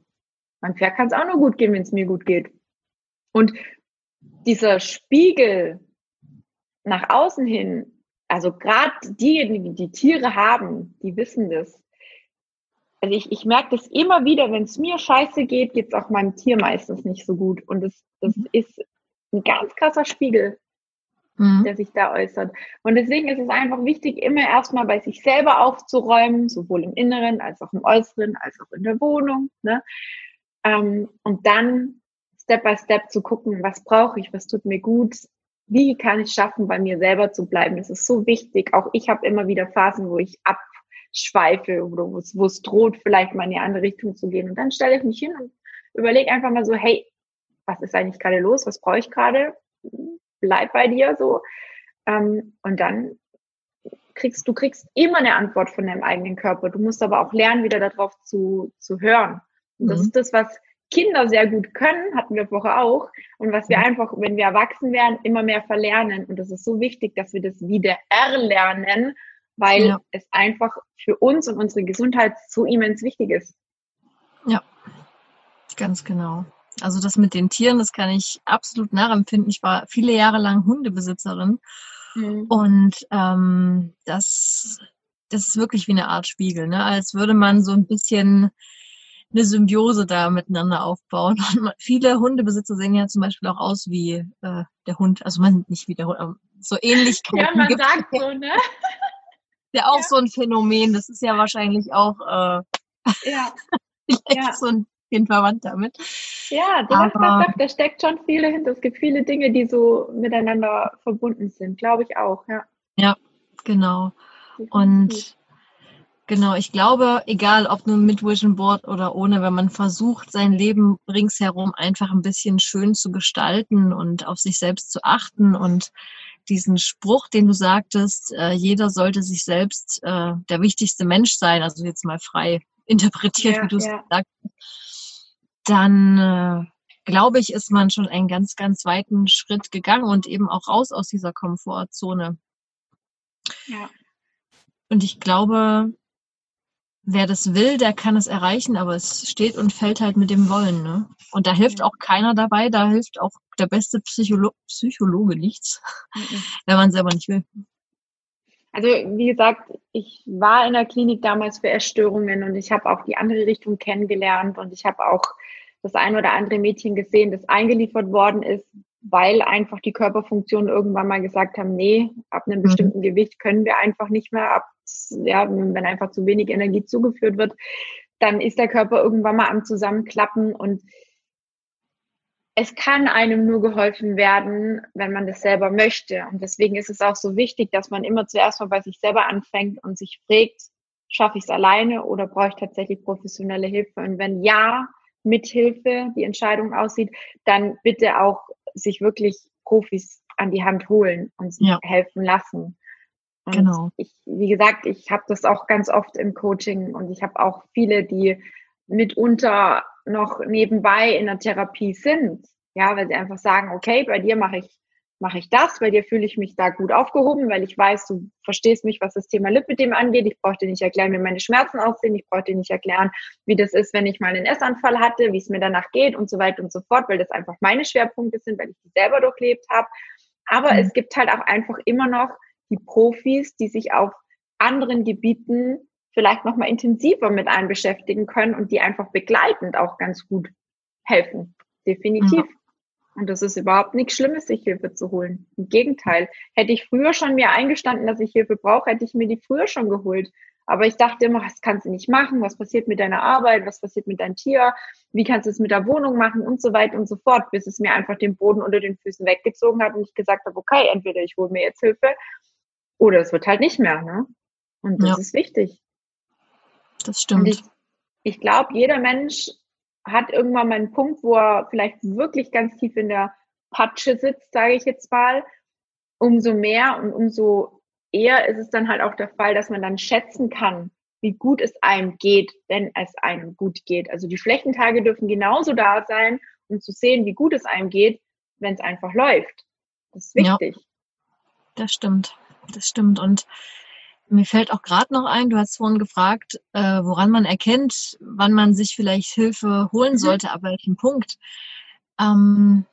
mein Pferd kann es auch nur gut gehen, wenn es mir gut geht. Und dieser Spiegel, nach außen hin, also gerade diejenigen, die Tiere haben, die wissen das. Also ich, ich merke das immer wieder, wenn es mir scheiße geht, geht es auch meinem Tier meistens nicht so gut. Und das, das mhm. ist ein ganz krasser Spiegel, mhm. der sich da äußert. Und deswegen ist es einfach wichtig, immer erstmal bei sich selber aufzuräumen, sowohl im Inneren als auch im Äußeren, als auch in der Wohnung. Ne? Ähm, und dann Step by Step zu gucken, was brauche ich, was tut mir gut, wie kann ich schaffen, bei mir selber zu bleiben? Das ist so wichtig. Auch ich habe immer wieder Phasen, wo ich abschweife oder wo es, droht, vielleicht mal in eine andere Richtung zu gehen. Und dann stelle ich mich hin und überlege einfach mal so, hey, was ist eigentlich gerade los? Was brauche ich gerade? Bleib bei dir so. Ähm, und dann kriegst du kriegst immer eine Antwort von deinem eigenen Körper. Du musst aber auch lernen, wieder darauf zu, zu hören. Und das mhm. ist das, was Kinder sehr gut können, hatten wir vorher auch. Und was wir mhm. einfach, wenn wir erwachsen werden, immer mehr verlernen. Und das ist so wichtig, dass wir das wieder erlernen, weil ja. es einfach für uns und unsere Gesundheit so immens wichtig ist. Ja, ganz genau. Also das mit den Tieren, das kann ich absolut nachempfinden. Ich war viele Jahre lang Hundebesitzerin mhm. und ähm, das, das ist wirklich wie eine Art Spiegel, ne? als würde man so ein bisschen eine Symbiose da miteinander aufbauen. Und viele Hundebesitzer sehen ja zum Beispiel auch aus wie äh, der Hund, also man nicht wie der Hund, aber so Ähnlichkeiten. Ja, man sagt so, ne? Ja, auch ja. so ein Phänomen. Das ist ja wahrscheinlich auch äh, ja. ja. so ein bisschen verwandt damit. Ja, du hast gesagt, da steckt schon viel dahinter. Es gibt viele Dinge, die so miteinander verbunden sind, glaube ich auch, ja. Ja, genau. Und Genau, ich glaube, egal ob nun mit Vision Board oder ohne, wenn man versucht, sein Leben ringsherum einfach ein bisschen schön zu gestalten und auf sich selbst zu achten und diesen Spruch, den du sagtest, äh, jeder sollte sich selbst äh, der wichtigste Mensch sein, also jetzt mal frei interpretiert, ja, wie du es ja. gesagt hast, dann äh, glaube ich, ist man schon einen ganz, ganz weiten Schritt gegangen und eben auch raus aus dieser Komfortzone. Ja. Und ich glaube, wer das will, der kann es erreichen, aber es steht und fällt halt mit dem Wollen. Ne? Und da hilft auch keiner dabei, da hilft auch der beste Psycholo Psychologe nichts, mhm. wenn man selber nicht will. Also wie gesagt, ich war in der Klinik damals für Essstörungen und ich habe auch die andere Richtung kennengelernt und ich habe auch das ein oder andere Mädchen gesehen, das eingeliefert worden ist, weil einfach die Körperfunktionen irgendwann mal gesagt haben, nee, ab einem mhm. bestimmten Gewicht können wir einfach nicht mehr, ab, ja, wenn einfach zu wenig Energie zugeführt wird, dann ist der Körper irgendwann mal am Zusammenklappen und es kann einem nur geholfen werden, wenn man das selber möchte. Und deswegen ist es auch so wichtig, dass man immer zuerst mal bei sich selber anfängt und sich fragt, schaffe ich es alleine oder brauche ich tatsächlich professionelle Hilfe? Und wenn ja, mit Hilfe die Entscheidung aussieht, dann bitte auch sich wirklich Profis an die Hand holen und sich ja. helfen lassen. Und genau. ich, wie gesagt, ich habe das auch ganz oft im Coaching und ich habe auch viele, die mitunter noch nebenbei in der Therapie sind. Ja, weil sie einfach sagen, okay, bei dir mache ich, mache ich das, bei dir fühle ich mich da gut aufgehoben, weil ich weiß, du verstehst mich, was das Thema Lipidem angeht. Ich brauche dir nicht erklären, wie meine Schmerzen aussehen. Ich brauche dir nicht erklären, wie das ist, wenn ich mal einen Essanfall hatte, wie es mir danach geht und so weiter und so fort, weil das einfach meine Schwerpunkte sind, weil ich die selber durchlebt habe. Aber mhm. es gibt halt auch einfach immer noch die Profis, die sich auf anderen Gebieten vielleicht nochmal intensiver mit einem beschäftigen können und die einfach begleitend auch ganz gut helfen. Definitiv. Mhm. Und das ist überhaupt nichts Schlimmes, sich Hilfe zu holen. Im Gegenteil. Hätte ich früher schon mir eingestanden, dass ich Hilfe brauche, hätte ich mir die früher schon geholt. Aber ich dachte immer, das kannst du nicht machen. Was passiert mit deiner Arbeit? Was passiert mit deinem Tier? Wie kannst du es mit der Wohnung machen? Und so weiter und so fort, bis es mir einfach den Boden unter den Füßen weggezogen hat und ich gesagt habe, okay, entweder ich hole mir jetzt Hilfe oder es wird halt nicht mehr. Ne? Und das ja. ist wichtig das stimmt. Ich, ich glaube, jeder Mensch hat irgendwann mal einen Punkt, wo er vielleicht wirklich ganz tief in der Patsche sitzt, sage ich jetzt mal. Umso mehr und umso eher ist es dann halt auch der Fall, dass man dann schätzen kann, wie gut es einem geht, wenn es einem gut geht. Also die schlechten Tage dürfen genauso da sein, um zu sehen, wie gut es einem geht, wenn es einfach läuft. Das ist wichtig. Ja, das stimmt. Das stimmt. Und mir fällt auch gerade noch ein, du hast vorhin gefragt, äh, woran man erkennt, wann man sich vielleicht Hilfe holen mhm. sollte, ab welchem Punkt. Ähm,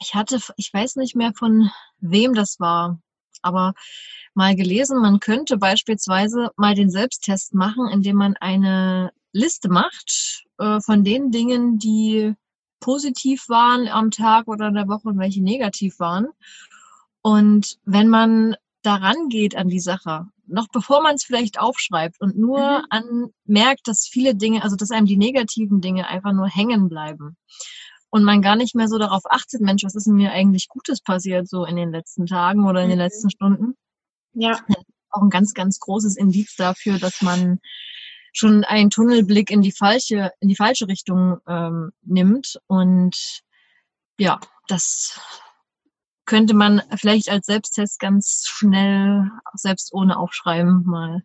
ich hatte, ich weiß nicht mehr von wem das war, aber mal gelesen, man könnte beispielsweise mal den Selbsttest machen, indem man eine Liste macht äh, von den Dingen, die positiv waren am Tag oder in der Woche und welche negativ waren. Und wenn man daran geht an die Sache, noch bevor man es vielleicht aufschreibt und nur mhm. an merkt, dass viele Dinge, also dass einem die negativen Dinge einfach nur hängen bleiben und man gar nicht mehr so darauf achtet, Mensch, was ist denn mir eigentlich Gutes passiert so in den letzten Tagen oder in den mhm. letzten Stunden? Ja. Auch ein ganz, ganz großes Indiz dafür, dass man schon einen Tunnelblick in die falsche, in die falsche Richtung ähm, nimmt und ja, das könnte man vielleicht als Selbsttest ganz schnell, selbst ohne Aufschreiben, mal,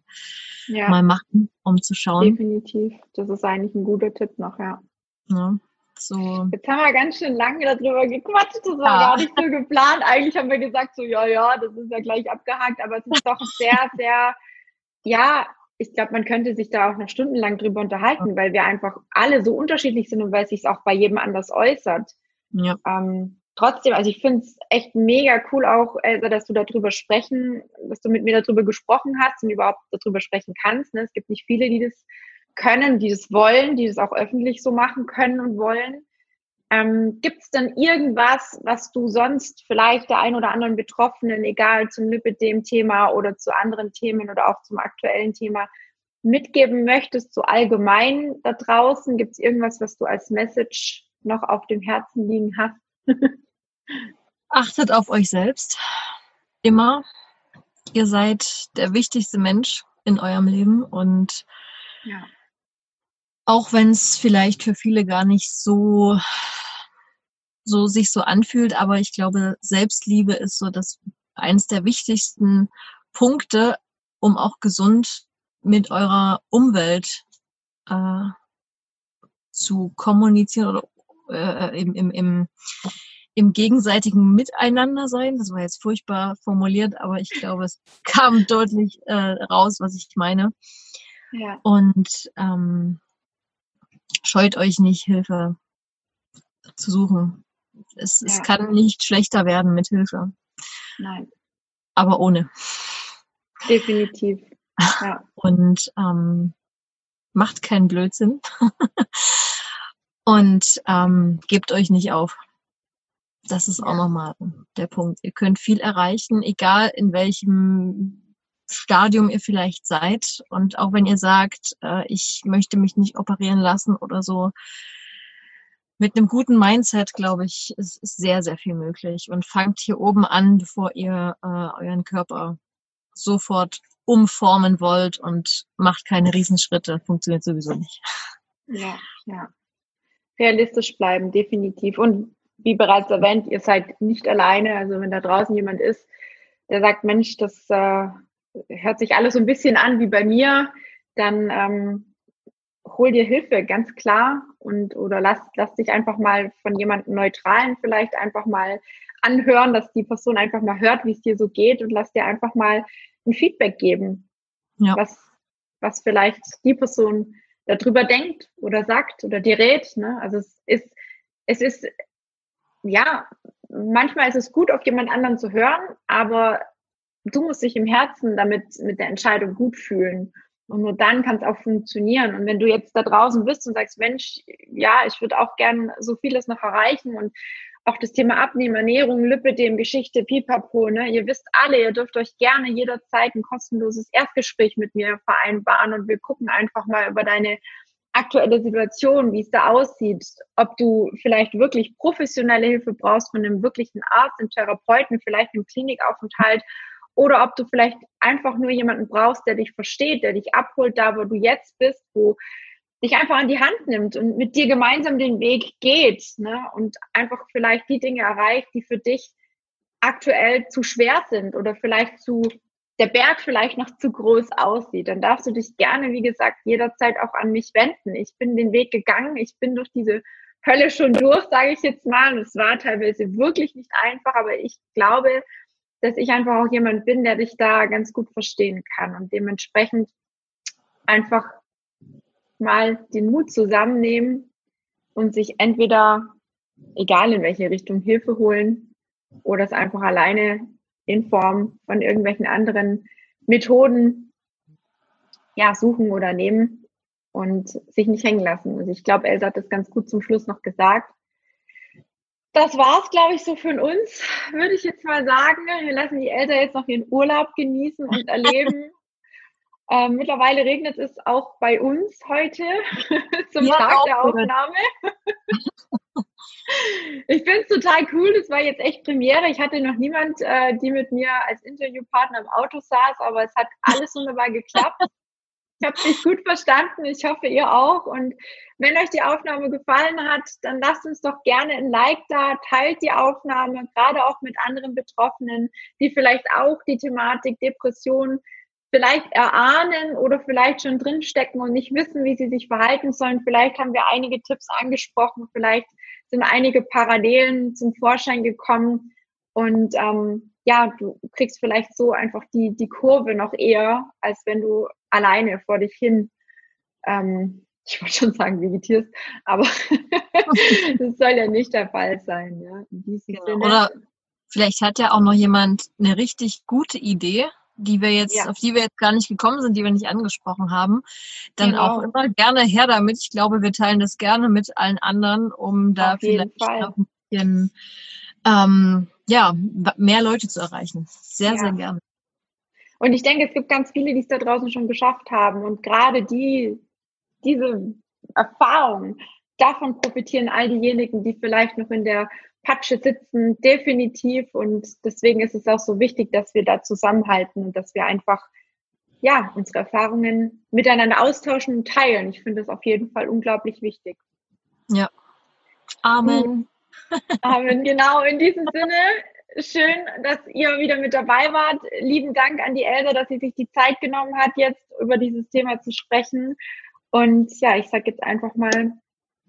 ja. mal machen, um zu schauen. Definitiv. Das ist eigentlich ein guter Tipp noch, ja. ja so. Jetzt haben wir ganz schön lange darüber gequatscht. Das war ja. gar nicht so geplant. Eigentlich haben wir gesagt, so, ja, ja, das ist ja gleich abgehakt, aber es ist doch sehr, sehr, ja, ich glaube, man könnte sich da auch noch stundenlang drüber unterhalten, weil wir einfach alle so unterschiedlich sind und weil es sich auch bei jedem anders äußert. Ja. Ähm, trotzdem, also ich finde es echt mega cool auch, Elsa, dass du darüber sprechen, dass du mit mir darüber gesprochen hast und überhaupt darüber sprechen kannst. Ne? Es gibt nicht viele, die das können, die das wollen, die das auch öffentlich so machen können und wollen. Ähm, Gibt es denn irgendwas, was du sonst vielleicht der ein oder anderen Betroffenen, egal zum Lipidem-Thema oder zu anderen Themen oder auch zum aktuellen Thema, mitgeben möchtest, so allgemein da draußen? Gibt es irgendwas, was du als Message noch auf dem Herzen liegen hast? Achtet auf euch selbst. Immer. Ihr seid der wichtigste Mensch in eurem Leben und ja. auch wenn es vielleicht für viele gar nicht so so sich so anfühlt, aber ich glaube, Selbstliebe ist so das eines der wichtigsten Punkte, um auch gesund mit eurer Umwelt äh, zu kommunizieren oder äh, im, im, im, im gegenseitigen Miteinander sein. Das war jetzt furchtbar formuliert, aber ich glaube, es kam deutlich äh, raus, was ich meine. Ja. Und ähm, scheut euch nicht, Hilfe zu suchen. Es, ja. es kann nicht schlechter werden mit Hilfe. Nein. Aber ohne. Definitiv. Ja. Und ähm, macht keinen Blödsinn. Und ähm, gebt euch nicht auf. Das ist auch nochmal der Punkt. Ihr könnt viel erreichen, egal in welchem Stadium ihr vielleicht seid. Und auch wenn ihr sagt, äh, ich möchte mich nicht operieren lassen oder so, mit einem guten Mindset, glaube ich, ist, ist sehr, sehr viel möglich. Und fangt hier oben an, bevor ihr äh, euren Körper sofort umformen wollt und macht keine Riesenschritte. Funktioniert sowieso nicht. Ja, ja. Realistisch bleiben, definitiv. Und wie bereits erwähnt, ihr seid nicht alleine. Also wenn da draußen jemand ist, der sagt, Mensch, das äh, hört sich alles so ein bisschen an wie bei mir, dann ähm, hol dir Hilfe, ganz klar. Und oder lass, lass dich einfach mal von jemandem Neutralen vielleicht einfach mal anhören, dass die Person einfach mal hört, wie es dir so geht und lass dir einfach mal ein Feedback geben, ja. was, was vielleicht die Person darüber denkt oder sagt oder dir rät. Ne? Also es ist, es ist, ja, manchmal ist es gut, auf jemand anderen zu hören, aber du musst dich im Herzen damit mit der Entscheidung gut fühlen. Und nur dann kann es auch funktionieren. Und wenn du jetzt da draußen bist und sagst, Mensch, ja, ich würde auch gern so vieles noch erreichen und auch das Thema Abnehmen, Ernährung, Lipidem, Geschichte, Pipapo, ne? Ihr wisst alle, ihr dürft euch gerne jederzeit ein kostenloses Erstgespräch mit mir vereinbaren und wir gucken einfach mal über deine aktuelle Situation, wie es da aussieht, ob du vielleicht wirklich professionelle Hilfe brauchst von einem wirklichen Arzt, einem Therapeuten, vielleicht einem Klinikaufenthalt oder ob du vielleicht einfach nur jemanden brauchst, der dich versteht, der dich abholt, da wo du jetzt bist, wo dich einfach an die Hand nimmt und mit dir gemeinsam den Weg geht ne? und einfach vielleicht die Dinge erreicht, die für dich aktuell zu schwer sind oder vielleicht zu der Berg vielleicht noch zu groß aussieht, dann darfst du dich gerne, wie gesagt, jederzeit auch an mich wenden. Ich bin den Weg gegangen, ich bin durch diese Hölle schon durch, sage ich jetzt mal. Und es war teilweise wirklich nicht einfach, aber ich glaube, dass ich einfach auch jemand bin, der dich da ganz gut verstehen kann und dementsprechend einfach mal den Mut zusammennehmen und sich entweder, egal in welche Richtung, Hilfe holen oder es einfach alleine in Form von irgendwelchen anderen Methoden ja, suchen oder nehmen und sich nicht hängen lassen. Und ich glaube, Elsa hat das ganz gut zum Schluss noch gesagt das war's, glaube ich, so für uns, würde ich jetzt mal sagen. Wir lassen die Eltern jetzt noch ihren Urlaub genießen und erleben. ähm, mittlerweile regnet es auch bei uns heute zum ja, Tag der Aufnahme. Ich finde es total cool. Das war jetzt echt Premiere. Ich hatte noch niemand, äh, die mit mir als Interviewpartner im Auto saß, aber es hat alles wunderbar geklappt. Ich habe dich gut verstanden. Ich hoffe, ihr auch. Und wenn euch die Aufnahme gefallen hat, dann lasst uns doch gerne ein Like da, teilt die Aufnahme, gerade auch mit anderen Betroffenen, die vielleicht auch die Thematik Depression vielleicht erahnen oder vielleicht schon drinstecken und nicht wissen, wie sie sich verhalten sollen. Vielleicht haben wir einige Tipps angesprochen, vielleicht sind einige Parallelen zum Vorschein gekommen und ähm, ja, du kriegst vielleicht so einfach die, die Kurve noch eher, als wenn du alleine vor dich hin, ähm, ich wollte schon sagen, vegetierst, aber das soll ja nicht der Fall sein. Ja, genau. Oder vielleicht hat ja auch noch jemand eine richtig gute Idee, die wir jetzt, ja. auf die wir jetzt gar nicht gekommen sind, die wir nicht angesprochen haben, dann genau. auch immer gerne her damit. Ich glaube, wir teilen das gerne mit allen anderen, um da auf vielleicht noch ein bisschen ähm, ja, mehr Leute zu erreichen. Sehr, ja. sehr gerne. Und ich denke, es gibt ganz viele, die es da draußen schon geschafft haben. Und gerade die, diese Erfahrung, davon profitieren all diejenigen, die vielleicht noch in der Patsche sitzen, definitiv. Und deswegen ist es auch so wichtig, dass wir da zusammenhalten und dass wir einfach, ja, unsere Erfahrungen miteinander austauschen und teilen. Ich finde das auf jeden Fall unglaublich wichtig. Ja. Amen. Amen, genau. In diesem Sinne, schön, dass ihr wieder mit dabei wart. Lieben Dank an die Elsa, dass sie sich die Zeit genommen hat, jetzt über dieses Thema zu sprechen. Und ja, ich sage jetzt einfach mal